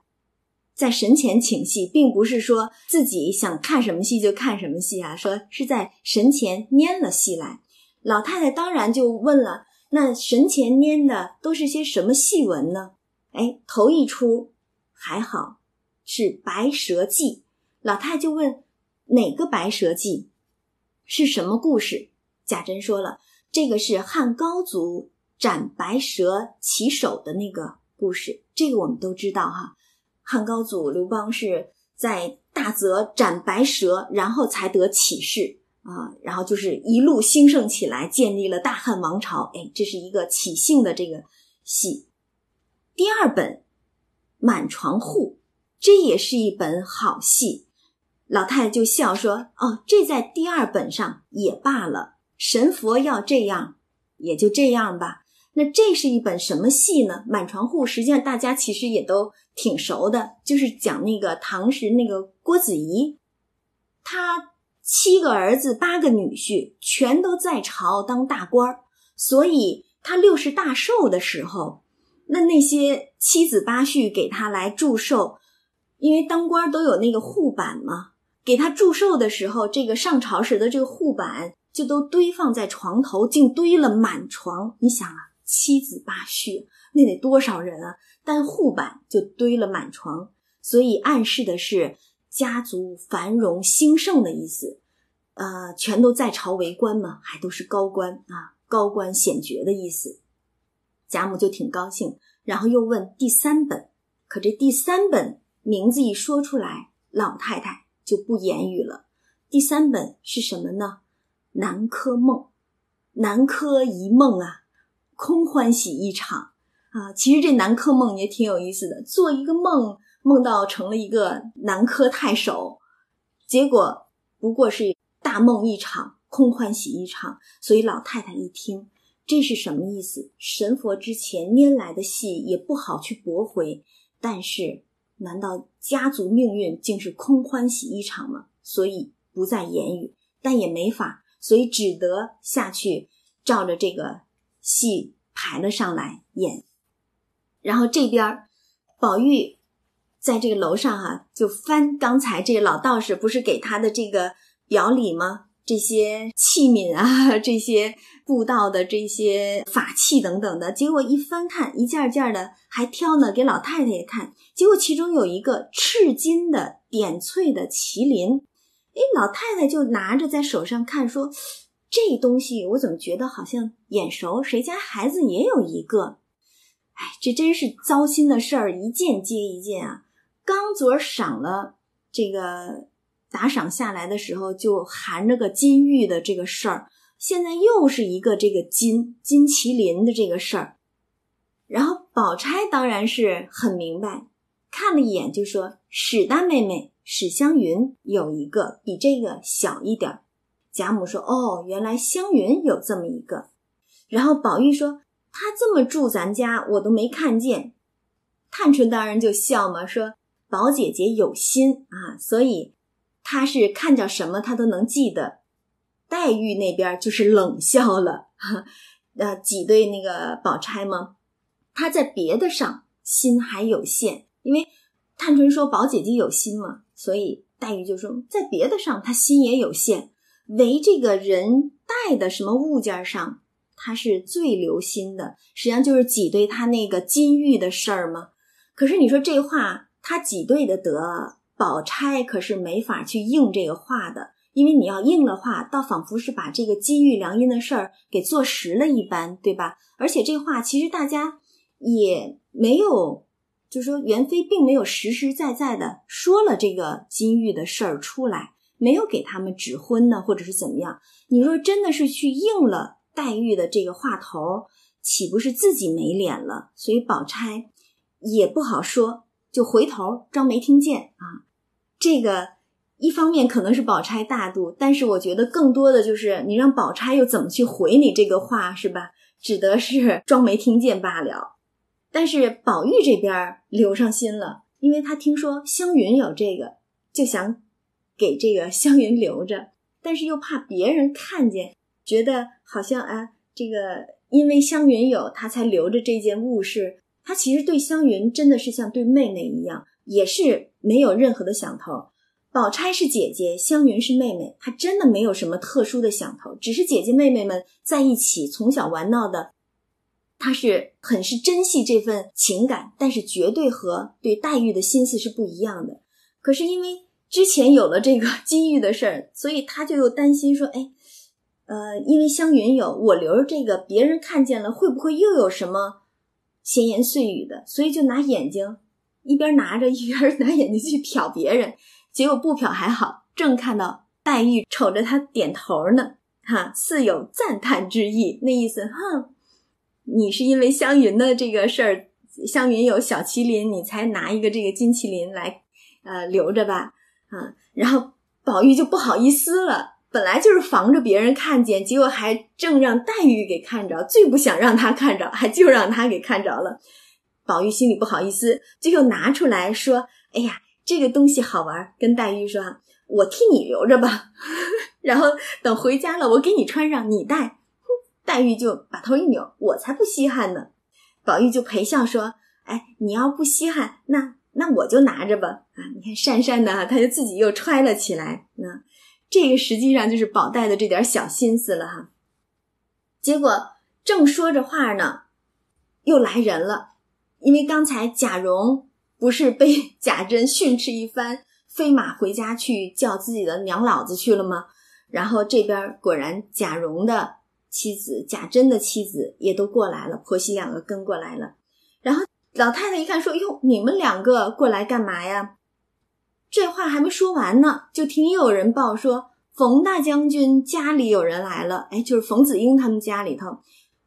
在神前请戏，并不是说自己想看什么戏就看什么戏啊，说是在神前拈了戏来。老太太当然就问了：那神前拈的都是些什么戏文呢？哎，头一出还好，是《白蛇记》。老太太就问：哪个《白蛇记》？是什么故事？贾珍说了，这个是汉高祖斩白蛇起手的那个故事，这个我们都知道哈。汉高祖刘邦是在大泽斩白蛇，然后才得起事啊，然后就是一路兴盛起来，建立了大汉王朝。哎，这是一个起兴的这个戏。第二本《满床户》，这也是一本好戏。老太太就笑说：“哦，这在第二本上也罢了。”神佛要这样，也就这样吧。那这是一本什么戏呢？《满床户》实际上大家其实也都挺熟的，就是讲那个唐时那个郭子仪，他七个儿子八个女婿全都在朝当大官儿，所以他六十大寿的时候，那那些七子八婿给他来祝寿，因为当官都有那个护板嘛，给他祝寿的时候，这个上朝时的这个护板。就都堆放在床头，竟堆了满床。你想啊，七子八婿那得多少人啊？但护板就堆了满床，所以暗示的是家族繁荣兴盛的意思。呃，全都在朝为官嘛，还都是高官啊，高官显爵的意思。贾母就挺高兴，然后又问第三本，可这第三本名字一说出来，老太太就不言语了。第三本是什么呢？南柯梦，南柯一梦啊，空欢喜一场啊！其实这南柯梦也挺有意思的，做一个梦，梦到成了一个南柯太守，结果不过是大梦一场，空欢喜一场。所以老太太一听，这是什么意思？神佛之前拈来的戏也不好去驳回，但是难道家族命运竟是空欢喜一场吗？所以不再言语，但也没法。所以只得下去照着这个戏排了上来演，然后这边宝玉在这个楼上哈，就翻刚才这个老道士不是给他的这个表里吗？这些器皿啊，*laughs* 这些布道的这些法器等等的，结果一翻看，一件件的还挑呢，给老太太也看，结果其中有一个赤金的点翠的麒麟。哎，老太太就拿着在手上看，说：“这东西我怎么觉得好像眼熟？谁家孩子也有一个？哎，这真是糟心的事儿，一件接一件啊！刚昨儿赏了这个打赏下来的时候，就含着个金玉的这个事儿，现在又是一个这个金金麒麟的这个事儿。然后宝钗当然是很明白，看了一眼就说：‘史大妹妹。’史湘云有一个比这个小一点儿贾母说：“哦，原来湘云有这么一个。”然后宝玉说：“他这么住咱家，我都没看见。”探春当然就笑嘛，说：“宝姐姐有心啊，所以她是看着什么她都能记得。”黛玉那边就是冷笑了，*laughs* 呃，挤兑那个宝钗吗？她在别的上心还有限，因为探春说：“宝姐姐有心嘛。”所以黛玉就说，在别的上她心也有限，为这个人带的什么物件上，他是最留心的。实际上就是挤兑他那个金玉的事儿嘛。可是你说这话，他挤兑的得，宝钗可是没法去应这个话的，因为你要应了话，倒仿佛是把这个金玉良姻的事儿给做实了一般，对吧？而且这话其实大家也没有。就是说，元妃并没有实实在在的说了这个金玉的事儿出来，没有给他们指婚呢，或者是怎么样？你说真的是去应了黛玉的这个话头，岂不是自己没脸了？所以宝钗也不好说，就回头装没听见啊。这个一方面可能是宝钗大度，但是我觉得更多的就是你让宝钗又怎么去回你这个话，是吧？只得是装没听见罢了。但是宝玉这边留上心了，因为他听说湘云有这个，就想给这个湘云留着。*laughs* 但是又怕别人看见，觉得好像啊，这个因为湘云有他才留着这件物事。他其实对湘云真的是像对妹妹一样，也是没有任何的想头。宝钗是姐姐，湘云是妹妹，她真的没有什么特殊的想头，只是姐姐妹妹们在一起从小玩闹的，他是很是珍惜这份情感，但是绝对和对黛玉的心思是不一样的。可是因为。之前有了这个 *laughs* 金玉的事儿，所以他就又担心说：“哎，呃，因为湘云有我留着这个，别人看见了会不会又有什么闲言碎语的？所以就拿眼睛一边拿着一边拿眼睛去瞟别人。结果不瞟还好，正看到黛玉瞅着他点头呢，哈，似有赞叹之意。那意思，哼，你是因为湘云的这个事儿，湘云有小麒麟，你才拿一个这个金麒麟来，呃，留着吧。”啊，然后宝玉就不好意思了。本来就是防着别人看见，结果还正让黛玉给看着，最不想让他看着，还就让他给看着了。宝玉心里不好意思，就又拿出来说：“哎呀，这个东西好玩。”跟黛玉说：“我替你留着吧，*laughs* 然后等回家了，我给你穿上，你戴。”黛玉就把头一扭：“我才不稀罕呢。”宝玉就陪笑说：“哎，你要不稀罕，那……”那我就拿着吧，啊，你看讪讪的哈，他就自己又揣了起来。那这个实际上就是宝黛的这点小心思了哈。结果正说着话呢，又来人了，因为刚才贾蓉不是被 *laughs* 贾珍训斥一番，飞马回家去叫自己的娘老子去了吗？然后这边果然贾蓉的妻子贾珍的妻子也都过来了，婆媳两个跟过来了，老太太一看，说：“哟，你们两个过来干嘛呀？”这话还没说完呢，就听又有人报说：“冯大将军家里有人来了。”哎，就是冯子英他们家里头。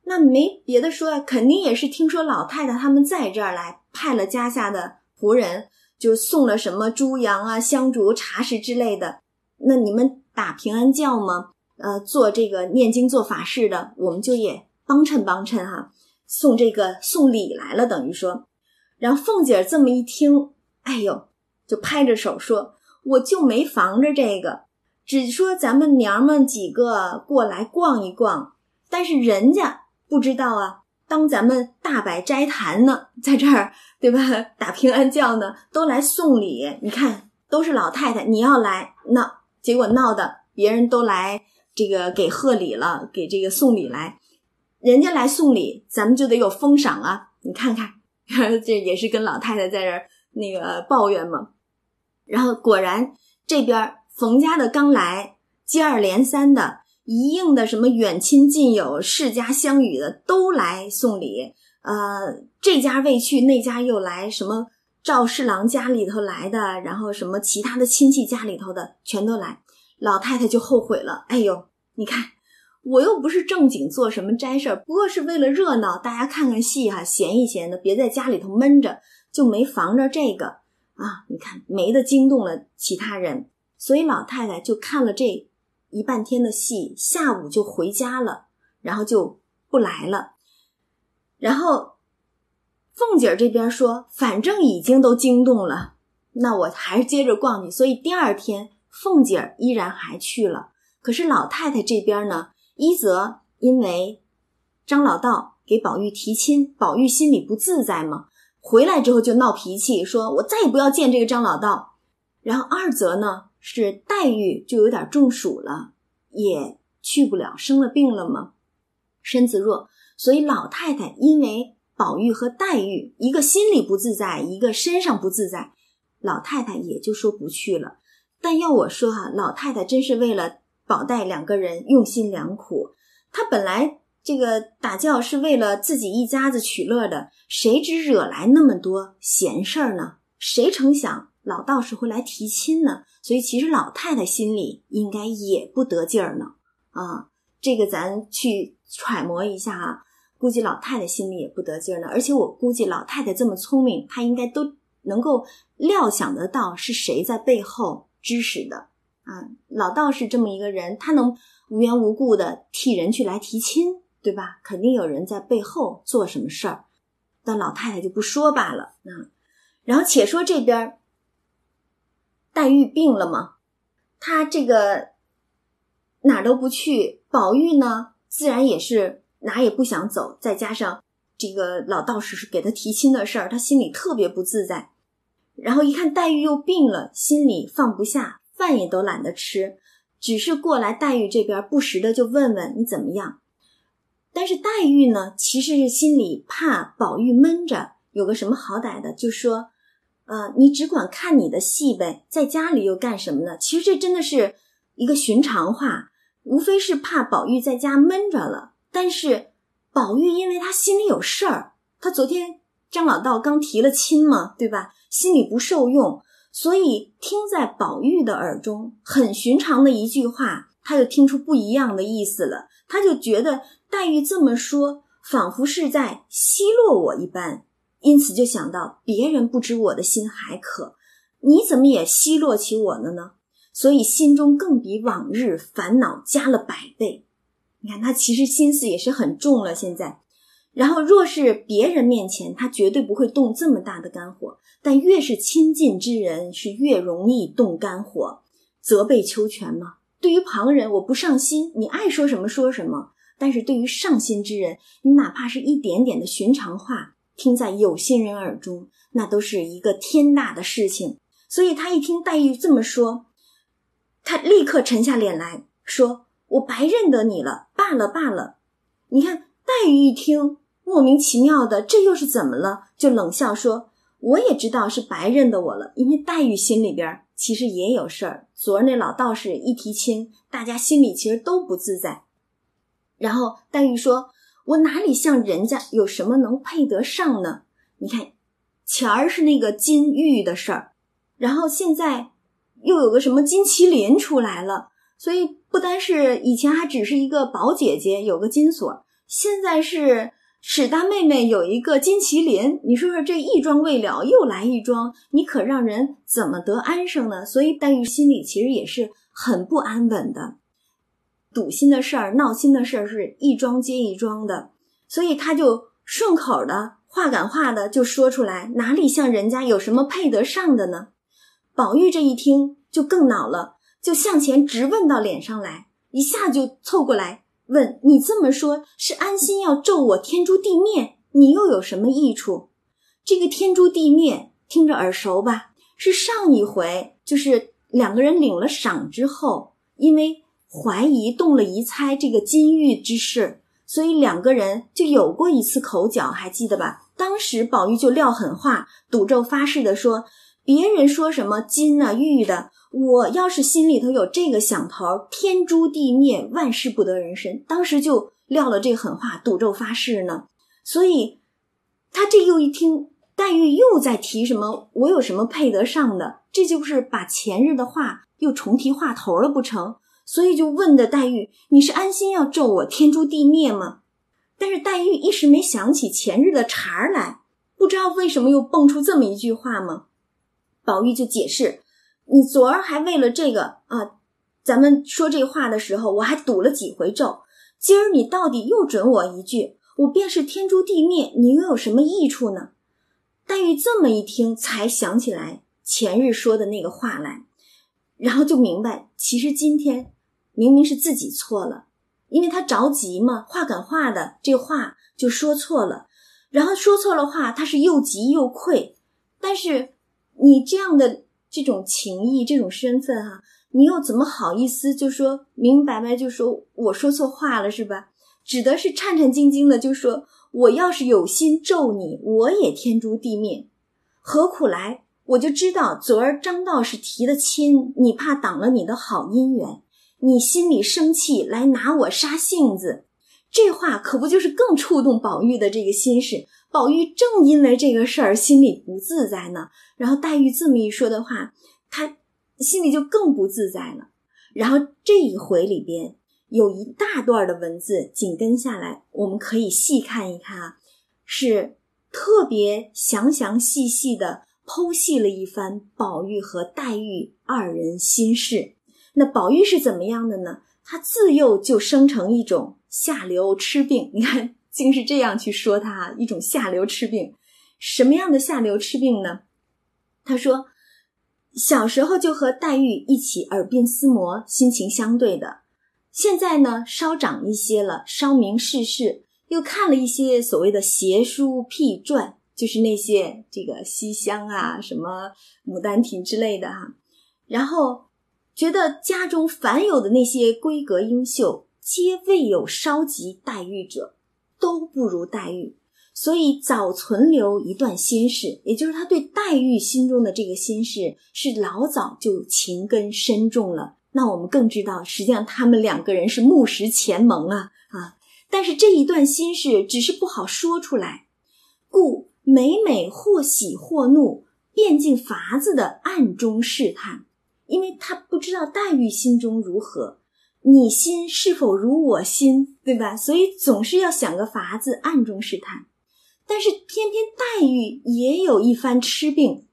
那没别的说，肯定也是听说老太太他们在这儿来，派了家下的仆人，就送了什么猪羊啊、香烛茶食之类的。那你们打平安轿吗？呃，做这个念经做法事的，我们就也帮衬帮衬哈。送这个送礼来了，等于说，然后凤姐这么一听，哎呦，就拍着手说：“我就没防着这个，只说咱们娘们几个过来逛一逛，但是人家不知道啊，当咱们大摆斋坛呢，在这儿对吧？打平安轿呢，都来送礼。你看，都是老太太，你要来，闹结果闹的别人都来这个给贺礼了，给这个送礼来。”人家来送礼，咱们就得有封赏啊！你看看，*laughs* 这也是跟老太太在这儿那个抱怨嘛。然后果然这边冯家的刚来，接二连三的一应的什么远亲近友、世家乡与的都来送礼。呃，这家未去，那家又来，什么赵侍郎家里头来的，然后什么其他的亲戚家里头的全都来。老太太就后悔了，哎呦，你看。我又不是正经做什么斋事儿，不过是为了热闹，大家看看戏哈，闲一闲的，别在家里头闷着，就没防着这个啊。你看没的惊动了其他人，所以老太太就看了这一半天的戏，下午就回家了，然后就不来了。然后凤姐这边说，反正已经都惊动了，那我还是接着逛去。所以第二天凤姐依然还去了，可是老太太这边呢？一则因为张老道给宝玉提亲，宝玉心里不自在嘛，回来之后就闹脾气，说我再也不要见这个张老道。然后二则呢是黛玉就有点中暑了，也去不了，生了病了嘛，身子弱，所以老太太因为宝玉和黛玉一个心里不自在，一个身上不自在，老太太也就说不去了。但要我说哈，老太太真是为了。宝黛两个人用心良苦，他本来这个打轿是为了自己一家子取乐的，谁知惹来那么多闲事儿呢？谁成想老道士会来提亲呢？所以其实老太太心里应该也不得劲儿呢。啊，这个咱去揣摩一下啊，估计老太太心里也不得劲儿呢。而且我估计老太太这么聪明，她应该都能够料想得到是谁在背后指使的啊。老道士这么一个人，他能无缘无故的替人去来提亲，对吧？肯定有人在背后做什么事儿，但老太太就不说罢了啊。然后且说这边，黛玉病了嘛，她这个哪儿都不去，宝玉呢，自然也是哪也不想走。再加上这个老道士是给他提亲的事儿，他心里特别不自在。然后一看黛玉又病了，心里放不下，饭也都懒得吃，只是过来黛玉这边，不时的就问问你怎么样。但是黛玉呢，其实是心里怕宝玉闷着，有个什么好歹的，就说。呃，你只管看你的戏呗，在家里又干什么呢？其实这真的是一个寻常话，无非是怕宝玉在家闷着了。但是宝玉因为他心里有事儿，他昨天张老道刚提了亲嘛，对吧？心里不受用，所以听在宝玉的耳中很寻常的一句话，他就听出不一样的意思了。他就觉得黛玉这么说，仿佛是在奚落我一般。因此就想到别人不知我的心还可，你怎么也奚落起我了呢？所以心中更比往日烦恼加了百倍。你看他其实心思也是很重了。现在，然后若是别人面前，他绝对不会动这么大的肝火。但越是亲近之人，是越容易动肝火，责备秋全嘛。对于旁人，我不上心，你爱说什么说什么；但是对于上心之人，你哪怕是一点点的寻常话。听在有心人耳中，那都是一个天大的事情。所以他一听黛玉这么说，他立刻沉下脸来说：“我白认得你了，罢了罢了。”你看黛玉一听，莫名其妙的，这又是怎么了？就冷笑说：“我也知道是白认得我了，因为黛玉心里边其实也有事儿。昨儿那老道士一提亲，大家心里其实都不自在。”然后黛玉说。我哪里像人家有什么能配得上呢？你看，前儿是那个金玉的事儿，然后现在又有个什么金麒麟出来了，所以不单是以前还只是一个宝姐姐有个金锁，现在是史大妹妹有一个金麒麟。你说说这一桩未了，又来一桩，你可让人怎么得安生呢？所以黛玉心里其实也是很不安稳的。堵心的事儿、闹心的事儿是一桩接一桩的，所以她就顺口的话赶话的就说出来，哪里像人家有什么配得上的呢？宝玉这一听就更恼了，就向前直问到脸上来，一下就凑过来问：“你这么说，是安心要咒我天诛地灭？你又有什么益处？”这个天诛地灭听着耳熟吧？是上一回，就是两个人领了赏之后，因为。怀疑动了疑猜这个金玉之事，所以两个人就有过一次口角，还记得吧？当时宝玉就撂狠话，赌咒发誓的说：“别人说什么金啊玉的，我要是心里头有这个想头，天诛地灭，万事不得人身。”当时就撂了这狠话，赌咒发誓呢。所以他这又一听黛玉又在提什么，我有什么配得上的？这就是把前日的话又重提话头了，不成？所以就问的黛玉：“你是安心要咒我天诛地灭吗？”但是黛玉一时没想起前日的茬儿来，不知道为什么又蹦出这么一句话吗？宝玉就解释：“你昨儿还为了这个啊，咱们说这话的时候，我还赌了几回咒。今儿你到底又准我一句，我便是天诛地灭，你又有什么益处呢？”黛玉这么一听，才想起来前日说的那个话来，然后就明白，其实今天。明明是自己错了，因为他着急嘛，话赶话的，这话就说错了，然后说错了话，他是又急又愧。但是你这样的这种情谊、这种身份哈，你又怎么好意思就说明明白白就说我说错话了是吧？指的是颤颤兢兢的就说我要是有心咒你，我也天诛地灭，何苦来？我就知道昨儿张道士提的亲，你怕挡了你的好姻缘。你心里生气来拿我杀性子，这话可不就是更触动宝玉的这个心事？宝玉正因为这个事儿心里不自在呢。然后黛玉这么一说的话，他心里就更不自在了。然后这一回里边有一大段的文字紧跟下来，我们可以细看一看啊，是特别详详细细的剖析了一番宝玉和黛玉二人心事。那宝玉是怎么样的呢？他自幼就生成一种下流痴病，你看，竟是这样去说他一种下流痴病。什么样的下流痴病呢？他说，小时候就和黛玉一起耳鬓厮磨，心情相对的。现在呢，稍长一些了，稍明世事，又看了一些所谓的邪书僻传，就是那些这个西厢啊、什么牡丹亭之类的哈。然后觉得家中凡有的那些闺阁英秀，皆未有稍及黛玉者，都不如黛玉，所以早存留一段心事，也就是他对黛玉心中的这个心事，是老早就情根深重了。那我们更知道，实际上他们两个人是木石前盟啊啊！但是这一段心事只是不好说出来，故每每或喜或怒，便尽法子的暗中试探，因为他不知道黛玉心中如何，你心是否如我心，对吧？所以总是要想个法子暗中试探。但是偏偏黛玉也有一番痴病，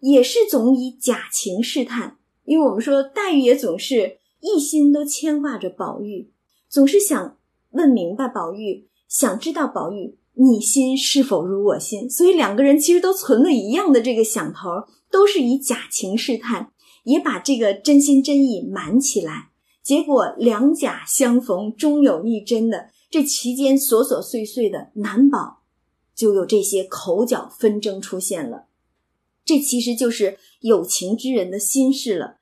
也是总以假情试探。因为我们说黛玉也总是一心都牵挂着宝玉，总是想问明白宝玉，想知道宝玉你心是否如我心，所以两个人其实都存了一样的这个想头，都是以假情试探，也把这个真心真意瞒起来。结果两假相逢，终有一真的，这期间琐琐碎碎的，难保就有这些口角纷争出现了。这其实就是有情之人的心事了。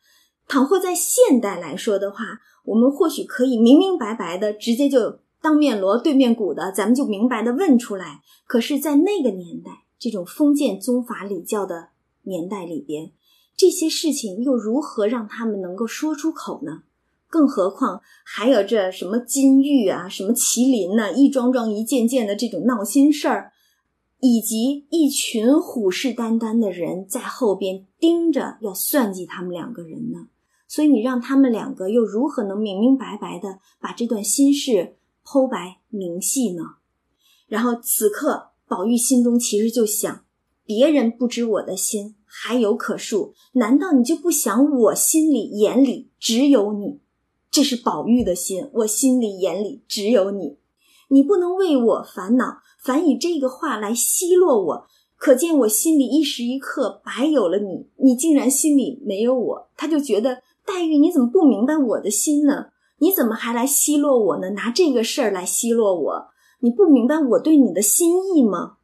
倘或在现代来说的话，我们或许可以明明白白的直接就当面锣对面鼓的，咱们就明白的问出来。可是，在那个年代，这种封建宗法礼教的年代里边，这些事情又如何让他们能够说出口呢？更何况还有这什么金玉啊，什么麒麟呢，一桩桩、一件件的这种闹心事儿。以及一群虎视眈眈的人在后边盯着，要算计他们两个人呢。所以你让他们两个又如何能明明白白的把这段心事剖白明细呢？然后此刻宝玉心中其实就想：别人不知我的心还有可恕，难道你就不想我心里眼里只有你？这是宝玉的心，我心里眼里只有你，你不能为我烦恼。反以这个话来奚落我，可见我心里一时一刻白有了你，你竟然心里没有我。他就觉得黛玉，你怎么不明白我的心呢？你怎么还来奚落我呢？拿这个事儿来奚落我，你不明白我对你的心意吗？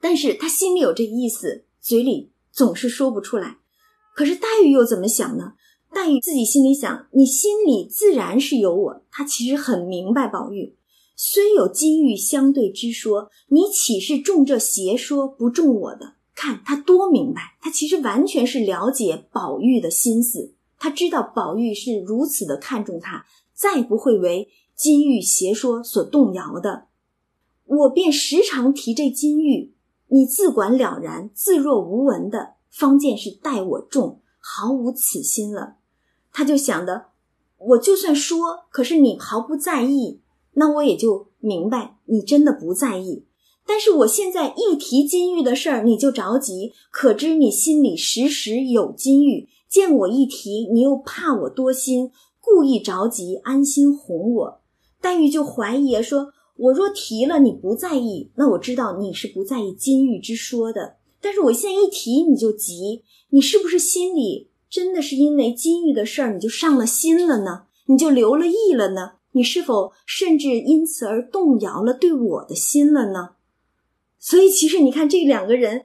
但是他心里有这意思，嘴里总是说不出来。可是黛玉又怎么想呢？黛玉自己心里想，你心里自然是有我。她其实很明白宝玉。虽有金玉相对之说，你岂是中这邪说不中我的？看他多明白，他其实完全是了解宝玉的心思，他知道宝玉是如此的看重他，再不会为金玉邪说所动摇的。我便时常提这金玉，你自管了然，自若无闻的，方见是待我重，毫无此心了。他就想的，我就算说，可是你毫不在意。那我也就明白你真的不在意，但是我现在一提金玉的事儿你就着急，可知你心里时时有金玉。见我一提，你又怕我多心，故意着急，安心哄我。黛玉就怀疑说：“我若提了你不在意，那我知道你是不在意金玉之说的。但是我现在一提你就急，你是不是心里真的是因为金玉的事儿你就上了心了呢？你就留了意了呢？”你是否甚至因此而动摇了对我的心了呢？所以，其实你看，这两个人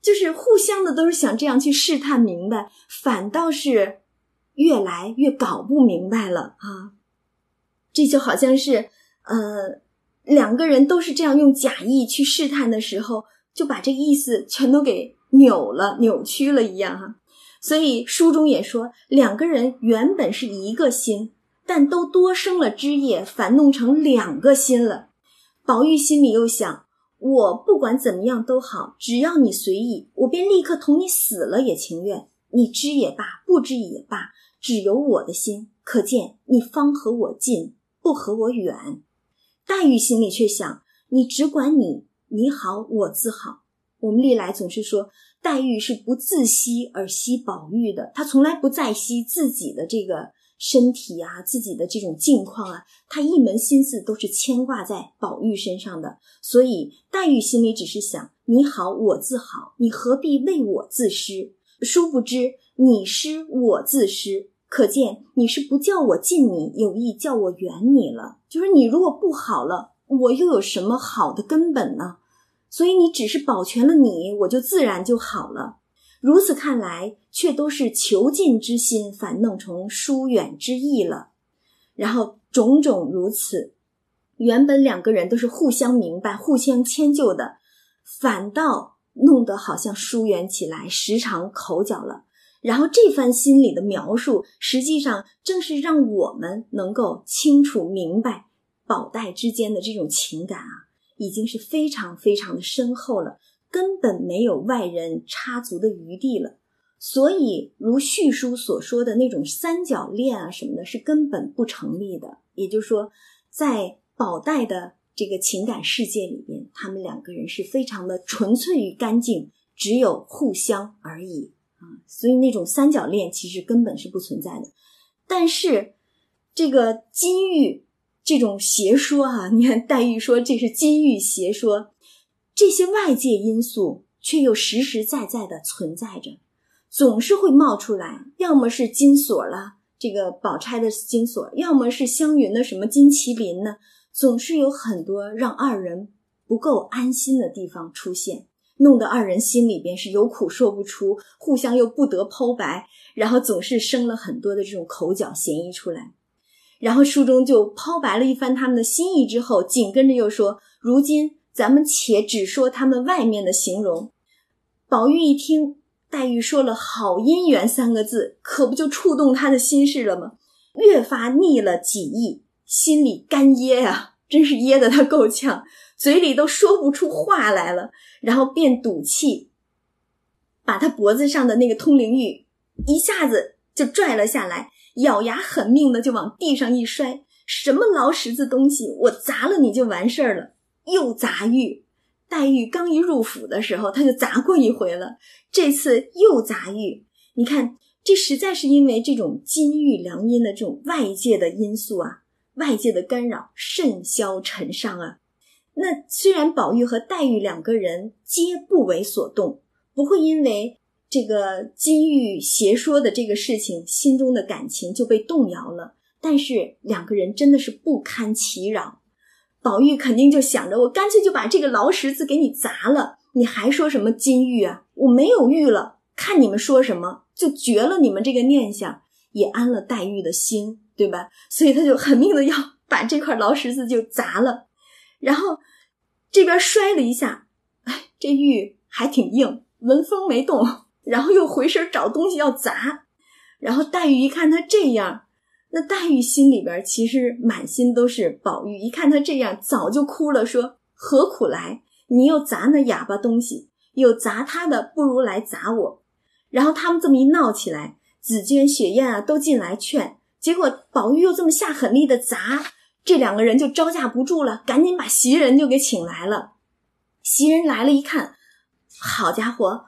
就是互相的，都是想这样去试探明白，反倒是越来越搞不明白了啊！这就好像是，呃，两个人都是这样用假意去试探的时候，就把这意思全都给扭了、扭曲了一样哈。所以书中也说，两个人原本是一个心。但都多生了枝叶，反弄成两个心了。宝玉心里又想：我不管怎么样都好，只要你随意，我便立刻同你死了也情愿。你知也罢，不知也罢，只有我的心可见你方和我近，不和我远。黛玉心里却想：你只管你，你好我自好。我们历来总是说，黛玉是不自惜而惜宝玉的，她从来不在惜自己的这个身体啊，自己的这种境况啊，她一门心思都是牵挂在宝玉身上的。所以黛玉心里只是想：你好我自好，你何必为我自失？殊不知你失我自失，可见你是不叫我近你，有意叫我远你了。就是你如果不好了，我又有什么好的根本呢？所以你只是保全了你，我就自然就好了。如此看来，却都是求近之心，反弄成疏远之意了。然后种种如此，原本两个人都是互相明白、互相迁就的，反倒弄得好像疏远起来，时常口角了。然后这番心理的描述，实际上正是让我们能够清楚明白宝黛之间的这种情感啊。已经是非常非常的深厚了，根本没有外人插足的余地了。所以，如序书所说的那种三角恋啊什么的，是根本不成立的。也就是说，在宝黛的这个情感世界里边，他们两个人是非常的纯粹与干净，只有互相而已啊。所以，那种三角恋其实根本是不存在的。但是，这个金玉。这种邪说啊，*laughs* 你看黛玉说这是金玉邪说，这些外界因素却又实实在在的存在着，总是会冒出来，要么是金锁了，这个宝钗的金锁，要么是湘云的什么金麒麟呢，总是有很多让二人不够安心的地方出现，弄得二人心里边是有苦说不出，互相又不得剖白，然后总是生了很多的这种口角嫌疑出来。然后书中就抛白了一番他们的心意之后，紧跟着又说：“如今咱们且只说他们外面的形容。”宝玉一听黛玉说了“好姻缘”三个字，可不就触动他的心事了吗？越发腻了几意，心里干噎呀，真是噎得他够呛，嘴里都说不出话来了。然后便赌气，把他脖子上的那个通灵玉一下子就拽了下来。咬牙狠命的就往地上一摔，什么老石子东西，我砸了你就完事儿了。又砸玉，黛玉刚一入府的时候，他就砸过一回了。这次又砸玉，你看，这实在是因为这种金玉良姻的这种外界的因素啊，外界的干扰甚嚣尘上啊。那虽然宝玉和黛玉两个人皆不为所动，不会因为。这个金玉邪说的这个事情，心中的感情就被动摇了。但是两个人真的是不堪其扰，宝玉肯定就想着，我干脆就把这个劳石子给你砸了，你还说什么金玉啊？我没有玉了，看你们说什么，就绝了你们这个念想，也安了黛玉的心，对吧？所以他就狠命的要把这块劳石子就砸了，然后这边摔了一下，哎，这玉还挺硬，纹风没动。然后又回身找东西要砸，然后黛玉一看他这样，那黛玉心里边其实满心都是宝玉。一看他这样，早就哭了，说何苦来？你又砸那哑巴东西，有砸他的，不如来砸我。然后他们这么一闹起来，紫鹃、雪雁啊都进来劝，结果宝玉又这么下狠力的砸，这两个人就招架不住了，赶紧把袭人就给请来了。袭人来了一看，好家伙！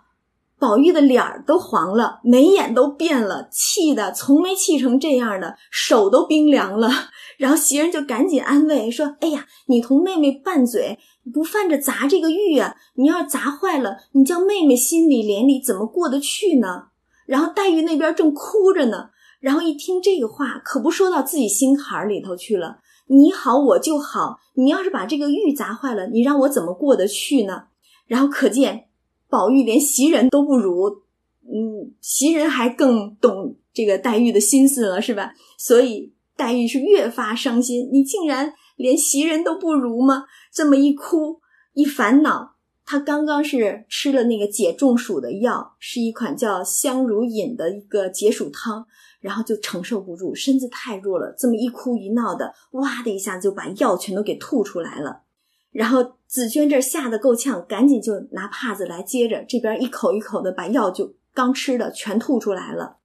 宝玉的脸儿都黄了，眉眼都变了，气的从没气成这样的，手都冰凉了。*laughs* 然后袭人就赶紧安慰说：“哎呀，你同妹妹拌嘴，不犯着砸这个玉啊！你要是砸坏了，你叫妹妹心里脸里怎么过得去呢？”然后黛玉那边正哭着呢，然后一听这个话，可不说到自己心坎儿里头去了。你好，我就好。你要是把这个玉砸坏了，你让我怎么过得去呢？然后可见。宝玉连袭人都不如，嗯，袭人还更懂这个黛玉的心思了，是吧？所以黛玉是越发伤心。你竟然连袭人都不如吗？这么一哭一烦恼，她刚刚是吃了那个解中暑的药，是一款叫香如饮的一个解暑汤，然后就承受不住，身子太弱了。这么一哭一闹的，哇的一下就把药全都给吐出来了。然后紫娟这吓得够呛，赶紧就拿帕子来接着，这边一口一口的把药就刚吃的全吐出来了。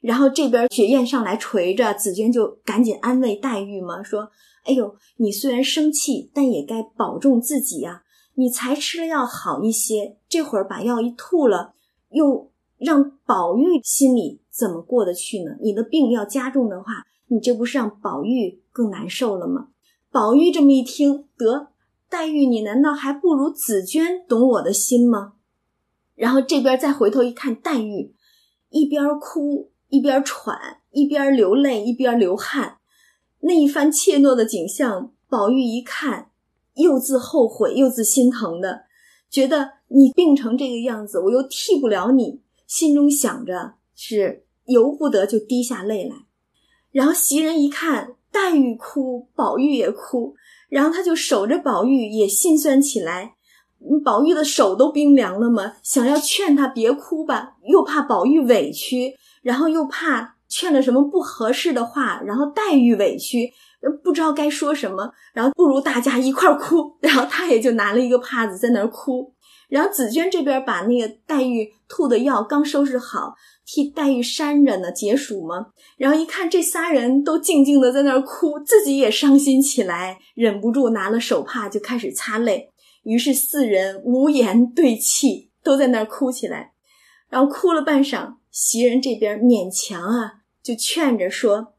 然后这边雪雁上来垂着，紫娟就赶紧安慰黛玉嘛，说：“哎呦，你虽然生气，但也该保重自己呀。你才吃了药好一些，这会儿把药一吐了，又让宝玉心里怎么过得去呢？你的病要加重的话，你这不是让宝玉更难受了吗？”宝玉这么一听，得黛玉，你难道还不如紫鹃懂我的心吗？然后这边再回头一看，黛玉一边哭一边喘，一边流泪一边流汗，那一番怯懦的景象，宝玉一看，又自后悔又自心疼的，觉得你病成这个样子，我又替不了你，心中想着是由不得就滴下泪来。然后袭人一看黛玉哭，宝玉也哭，然后他就守着宝玉也心酸起来。宝玉的手都冰凉了嘛？想要劝他别哭吧，又怕宝玉委屈，然后又怕劝了什么不合适的话，然后黛玉委屈，不知道该说什么，然后不如大家一块儿哭，然后他也就拿了一个帕子在那儿哭。然后紫娟这边把那个黛玉吐的药刚收拾好，替黛玉扇着呢，解暑吗。然后一看这仨人都静静的在那儿哭，自己也伤心起来，忍不住拿了手帕就开始擦泪。于是四人无言对泣，都在那儿哭起来。然后哭了半晌，袭人这边勉强啊，就劝着说：“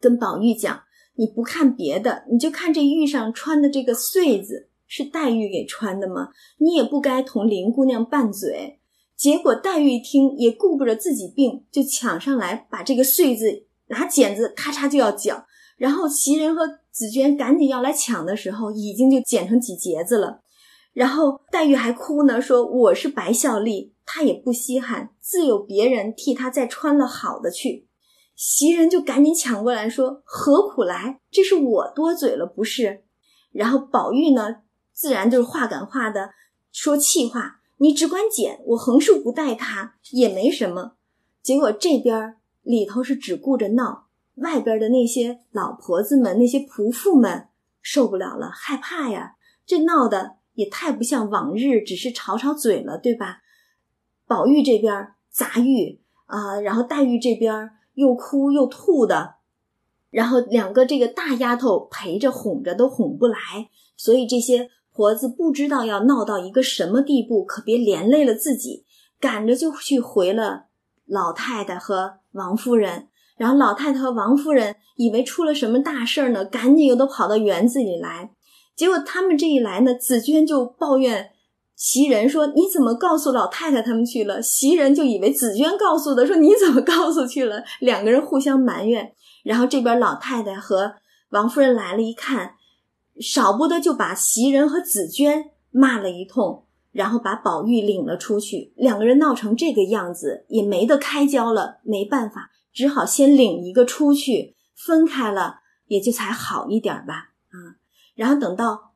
跟宝玉讲，你不看别的，你就看这玉上穿的这个穗子是黛玉给穿的吗？你也不该同林姑娘拌嘴。”结果黛玉一听，也顾不着自己病，就抢上来把这个穗子拿剪子咔嚓就要绞。然后袭人和紫鹃赶紧要来抢的时候，已经就剪成几节子了。然后黛玉还哭呢，说我是白孝利，她也不稀罕，自有别人替她再穿了好的去。袭人就赶紧抢过来说：“何苦来？这是我多嘴了，不是？”然后宝玉呢，自然就是话赶话的说气话：“你只管捡，我横竖不带他也没什么。”结果这边里头是只顾着闹，外边的那些老婆子们、那些仆妇们受不了了，害怕呀，这闹的。也太不像往日，只是吵吵嘴了，对吧？宝玉这边砸玉啊，然后黛玉这边又哭又吐的，然后两个这个大丫头陪着哄着都哄不来，所以这些婆子不知道要闹到一个什么地步，可别连累了自己，赶着就去回了老太太和王夫人。然后老太太和王夫人以为出了什么大事儿呢，赶紧又都跑到园子里来。结果他们这一来呢，紫娟就抱怨袭人说：“你怎么告诉老太太他们去了？”袭人就以为紫娟告诉的，说：“你怎么告诉去了？”两个人互相埋怨。然后这边老太太和王夫人来了，一看，少不得就把袭人和紫娟骂了一通，然后把宝玉领了出去。两个人闹成这个样子，也没得开交了，没办法，只好先领一个出去，分开了，也就才好一点吧。啊。然后等到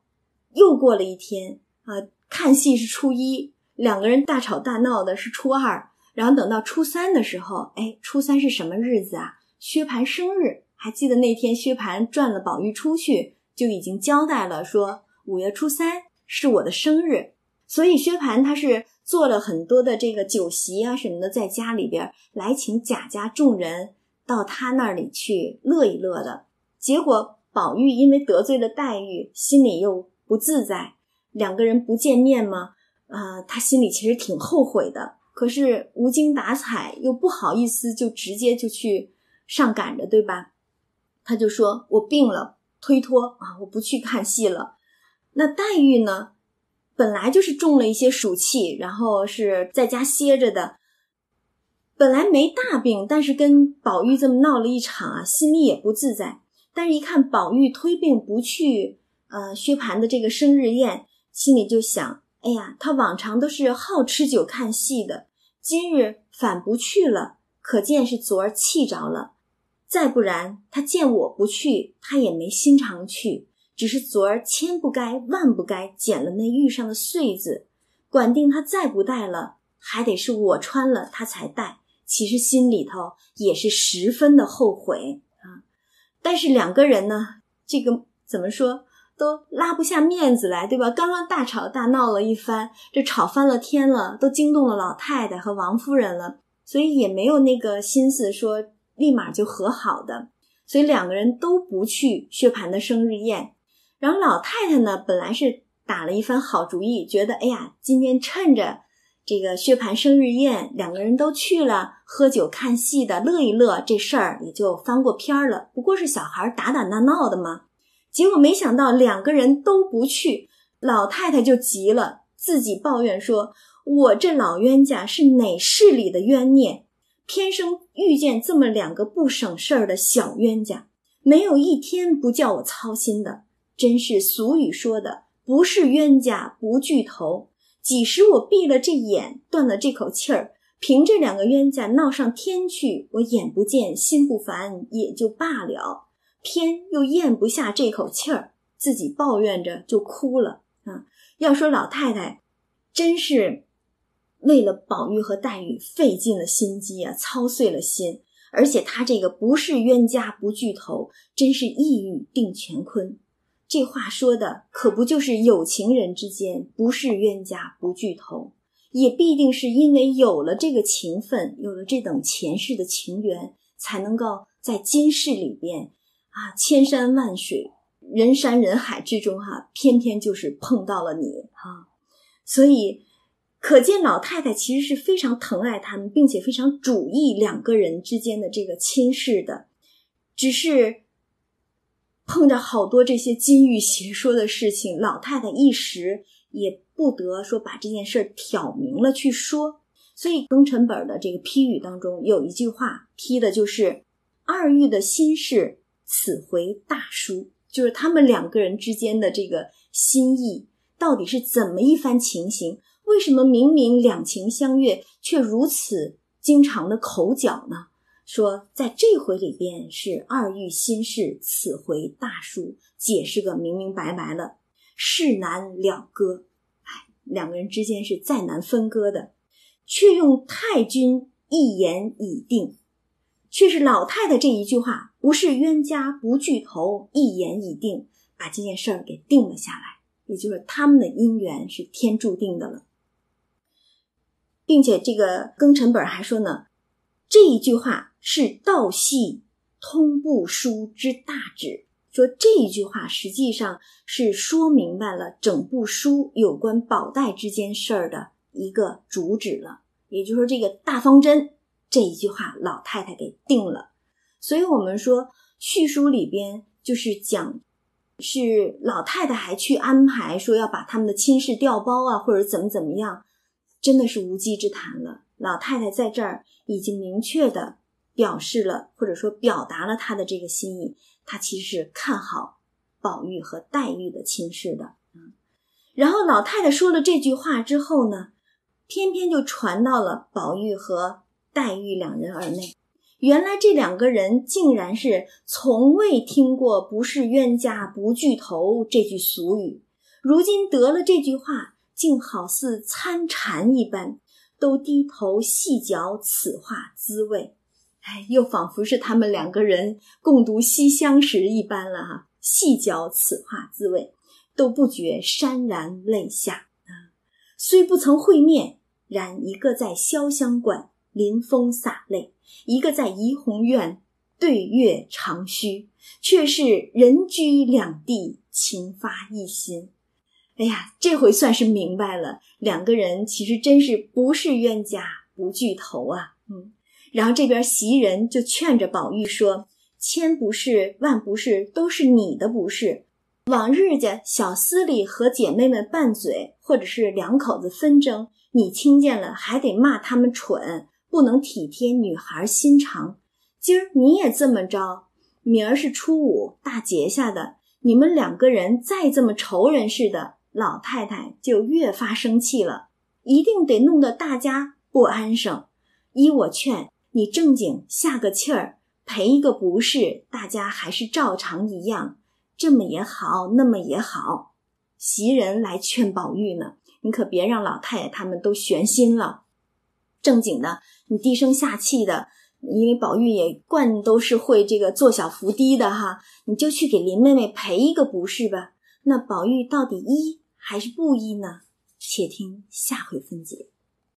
又过了一天啊，看戏是初一，两个人大吵大闹的是初二。然后等到初三的时候，哎，初三是什么日子啊？薛蟠生日，还记得那天薛蟠转了宝玉出去，就已经交代了，说五月初三是我的生日。所以薛蟠他是做了很多的这个酒席啊什么的，在家里边来请贾家众人到他那里去乐一乐的。结果。宝玉因为得罪了黛玉，心里又不自在，两个人不见面吗？啊，他心里其实挺后悔的。可是无精打采，又不好意思，就直接就去上赶着，对吧？他就说：“我病了，推脱啊，我不去看戏了。”那黛玉呢，本来就是中了一些暑气，然后是在家歇着的，本来没大病，但是跟宝玉这么闹了一场啊，心里也不自在。但是，一看宝玉推病不去，呃，薛蟠的这个生日宴，心里就想：哎呀，他往常都是好吃酒看戏的，今日反不去了，可见是昨儿气着了。再不然，他见我不去，他也没心肠去，只是昨儿千不该万不该捡了那玉上的穗子，管定他再不戴了，还得是我穿了他才戴。其实心里头也是十分的后悔啊。但是两个人呢，这个怎么说都拉不下面子来，对吧？刚刚大吵大闹了一番，这吵翻了天了，都惊动了老太太和王夫人了。所以也没有那个心思说立马就和好的。所以两个人都不去薛蟠的生日宴。然后老太太呢，本来是打了一番好主意，觉得哎呀，今天趁着这个薛蟠生日宴，两个人都去了，喝酒看戏的，乐一乐，这事儿也就翻过篇儿了。不过是小孩打打闹闹的嘛。结果没想到两个人都不去，老太太就急了，自己抱怨说：“我这老冤家是哪世里的冤孽？”天生遇见这么两个不省事儿的小冤家，没有一天不叫我操心的。真是俗语说的，不是冤家不聚头。几时我闭了这眼，断了这口气儿，凭这两个冤家闹上天去，我眼不见心不烦也就罢了，偏又咽不下这口气儿，自己抱怨着就哭了啊！要说老太太，真是。为了宝玉和黛玉费尽了心机啊，操碎了心，而且他这个不是冤家不聚头，真是一语定乾坤。这话说的可不就是有情人之间不是冤家不聚头，也必定是因为有了这个情分，有了这等前世的情缘，才能够在今世里边啊，千山万水、人山人海之中哈，偏偏就是碰到了你哈，所以。可见老太太其实是非常疼爱他们，并且非常主意两个人之间的这个亲事的，只是碰着好多这些金玉邪说的事情，老太太一时也不得说把这件事挑明了去说。所以庚辰本的这个批语当中有一句话批的就是二玉的心事，此回大书，就是他们两个人之间的这个心意到底是怎么一番情形。为什么明明两情相悦，却如此经常的口角呢？说在这回里边是二玉心事，此回大书解释个明明白白了，事难了割。哎，两个人之间是再难分割的，却用太君一言以定，却是老太太这一句话，不是冤家不聚头，一言以定，把这件事儿给定了下来。也就是他们的姻缘是天注定的了。并且这个庚辰本还说呢，这一句话是道系通部书之大旨，说这一句话实际上是说明白了整部书有关宝黛之间事儿的一个主旨了。也就是说，这个大方针这一句话，老太太给定了。所以我们说续书里边就是讲，是老太太还去安排说要把他们的亲事调包啊，或者怎么怎么样。真的是无稽之谈了。老太太在这儿已经明确的表示了，或者说表达了她的这个心意。她其实是看好宝玉和黛玉的亲事的。然后老太太说了这句话之后呢，偏偏就传到了宝玉和黛玉两人耳内。原来这两个人竟然是从未听过“不是冤家不聚头”这句俗语，如今得了这句话。竟好似参禅一般，都低头细嚼此话滋味，哎，又仿佛是他们两个人共读西厢时一般了哈。细嚼此话滋味，都不觉潸然泪下啊。虽不曾会面，然一个在潇湘馆临风洒泪，一个在怡红院对月长吁，却是人居两地，情发一心。哎呀，这回算是明白了，两个人其实真是不是冤家不聚头啊。嗯，然后这边袭人就劝着宝玉说：“千不是万不是，都是你的不是。往日家小厮里和姐妹们拌嘴，或者是两口子纷争，你听见了还得骂他们蠢，不能体贴女孩心肠。今儿你也这么着，明儿是初五大节下的，你们两个人再这么仇人似的。”老太太就越发生气了，一定得弄得大家不安生。依我劝，你正经下个气儿，赔一个不是，大家还是照常一样。这么也好，那么也好。袭人来劝宝玉呢，你可别让老太太他们都悬心了。正经的，你低声下气的，因为宝玉也惯都是会这个做小伏低的哈，你就去给林妹妹赔一个不是吧。那宝玉到底依？还是不依呢？且听下回分解。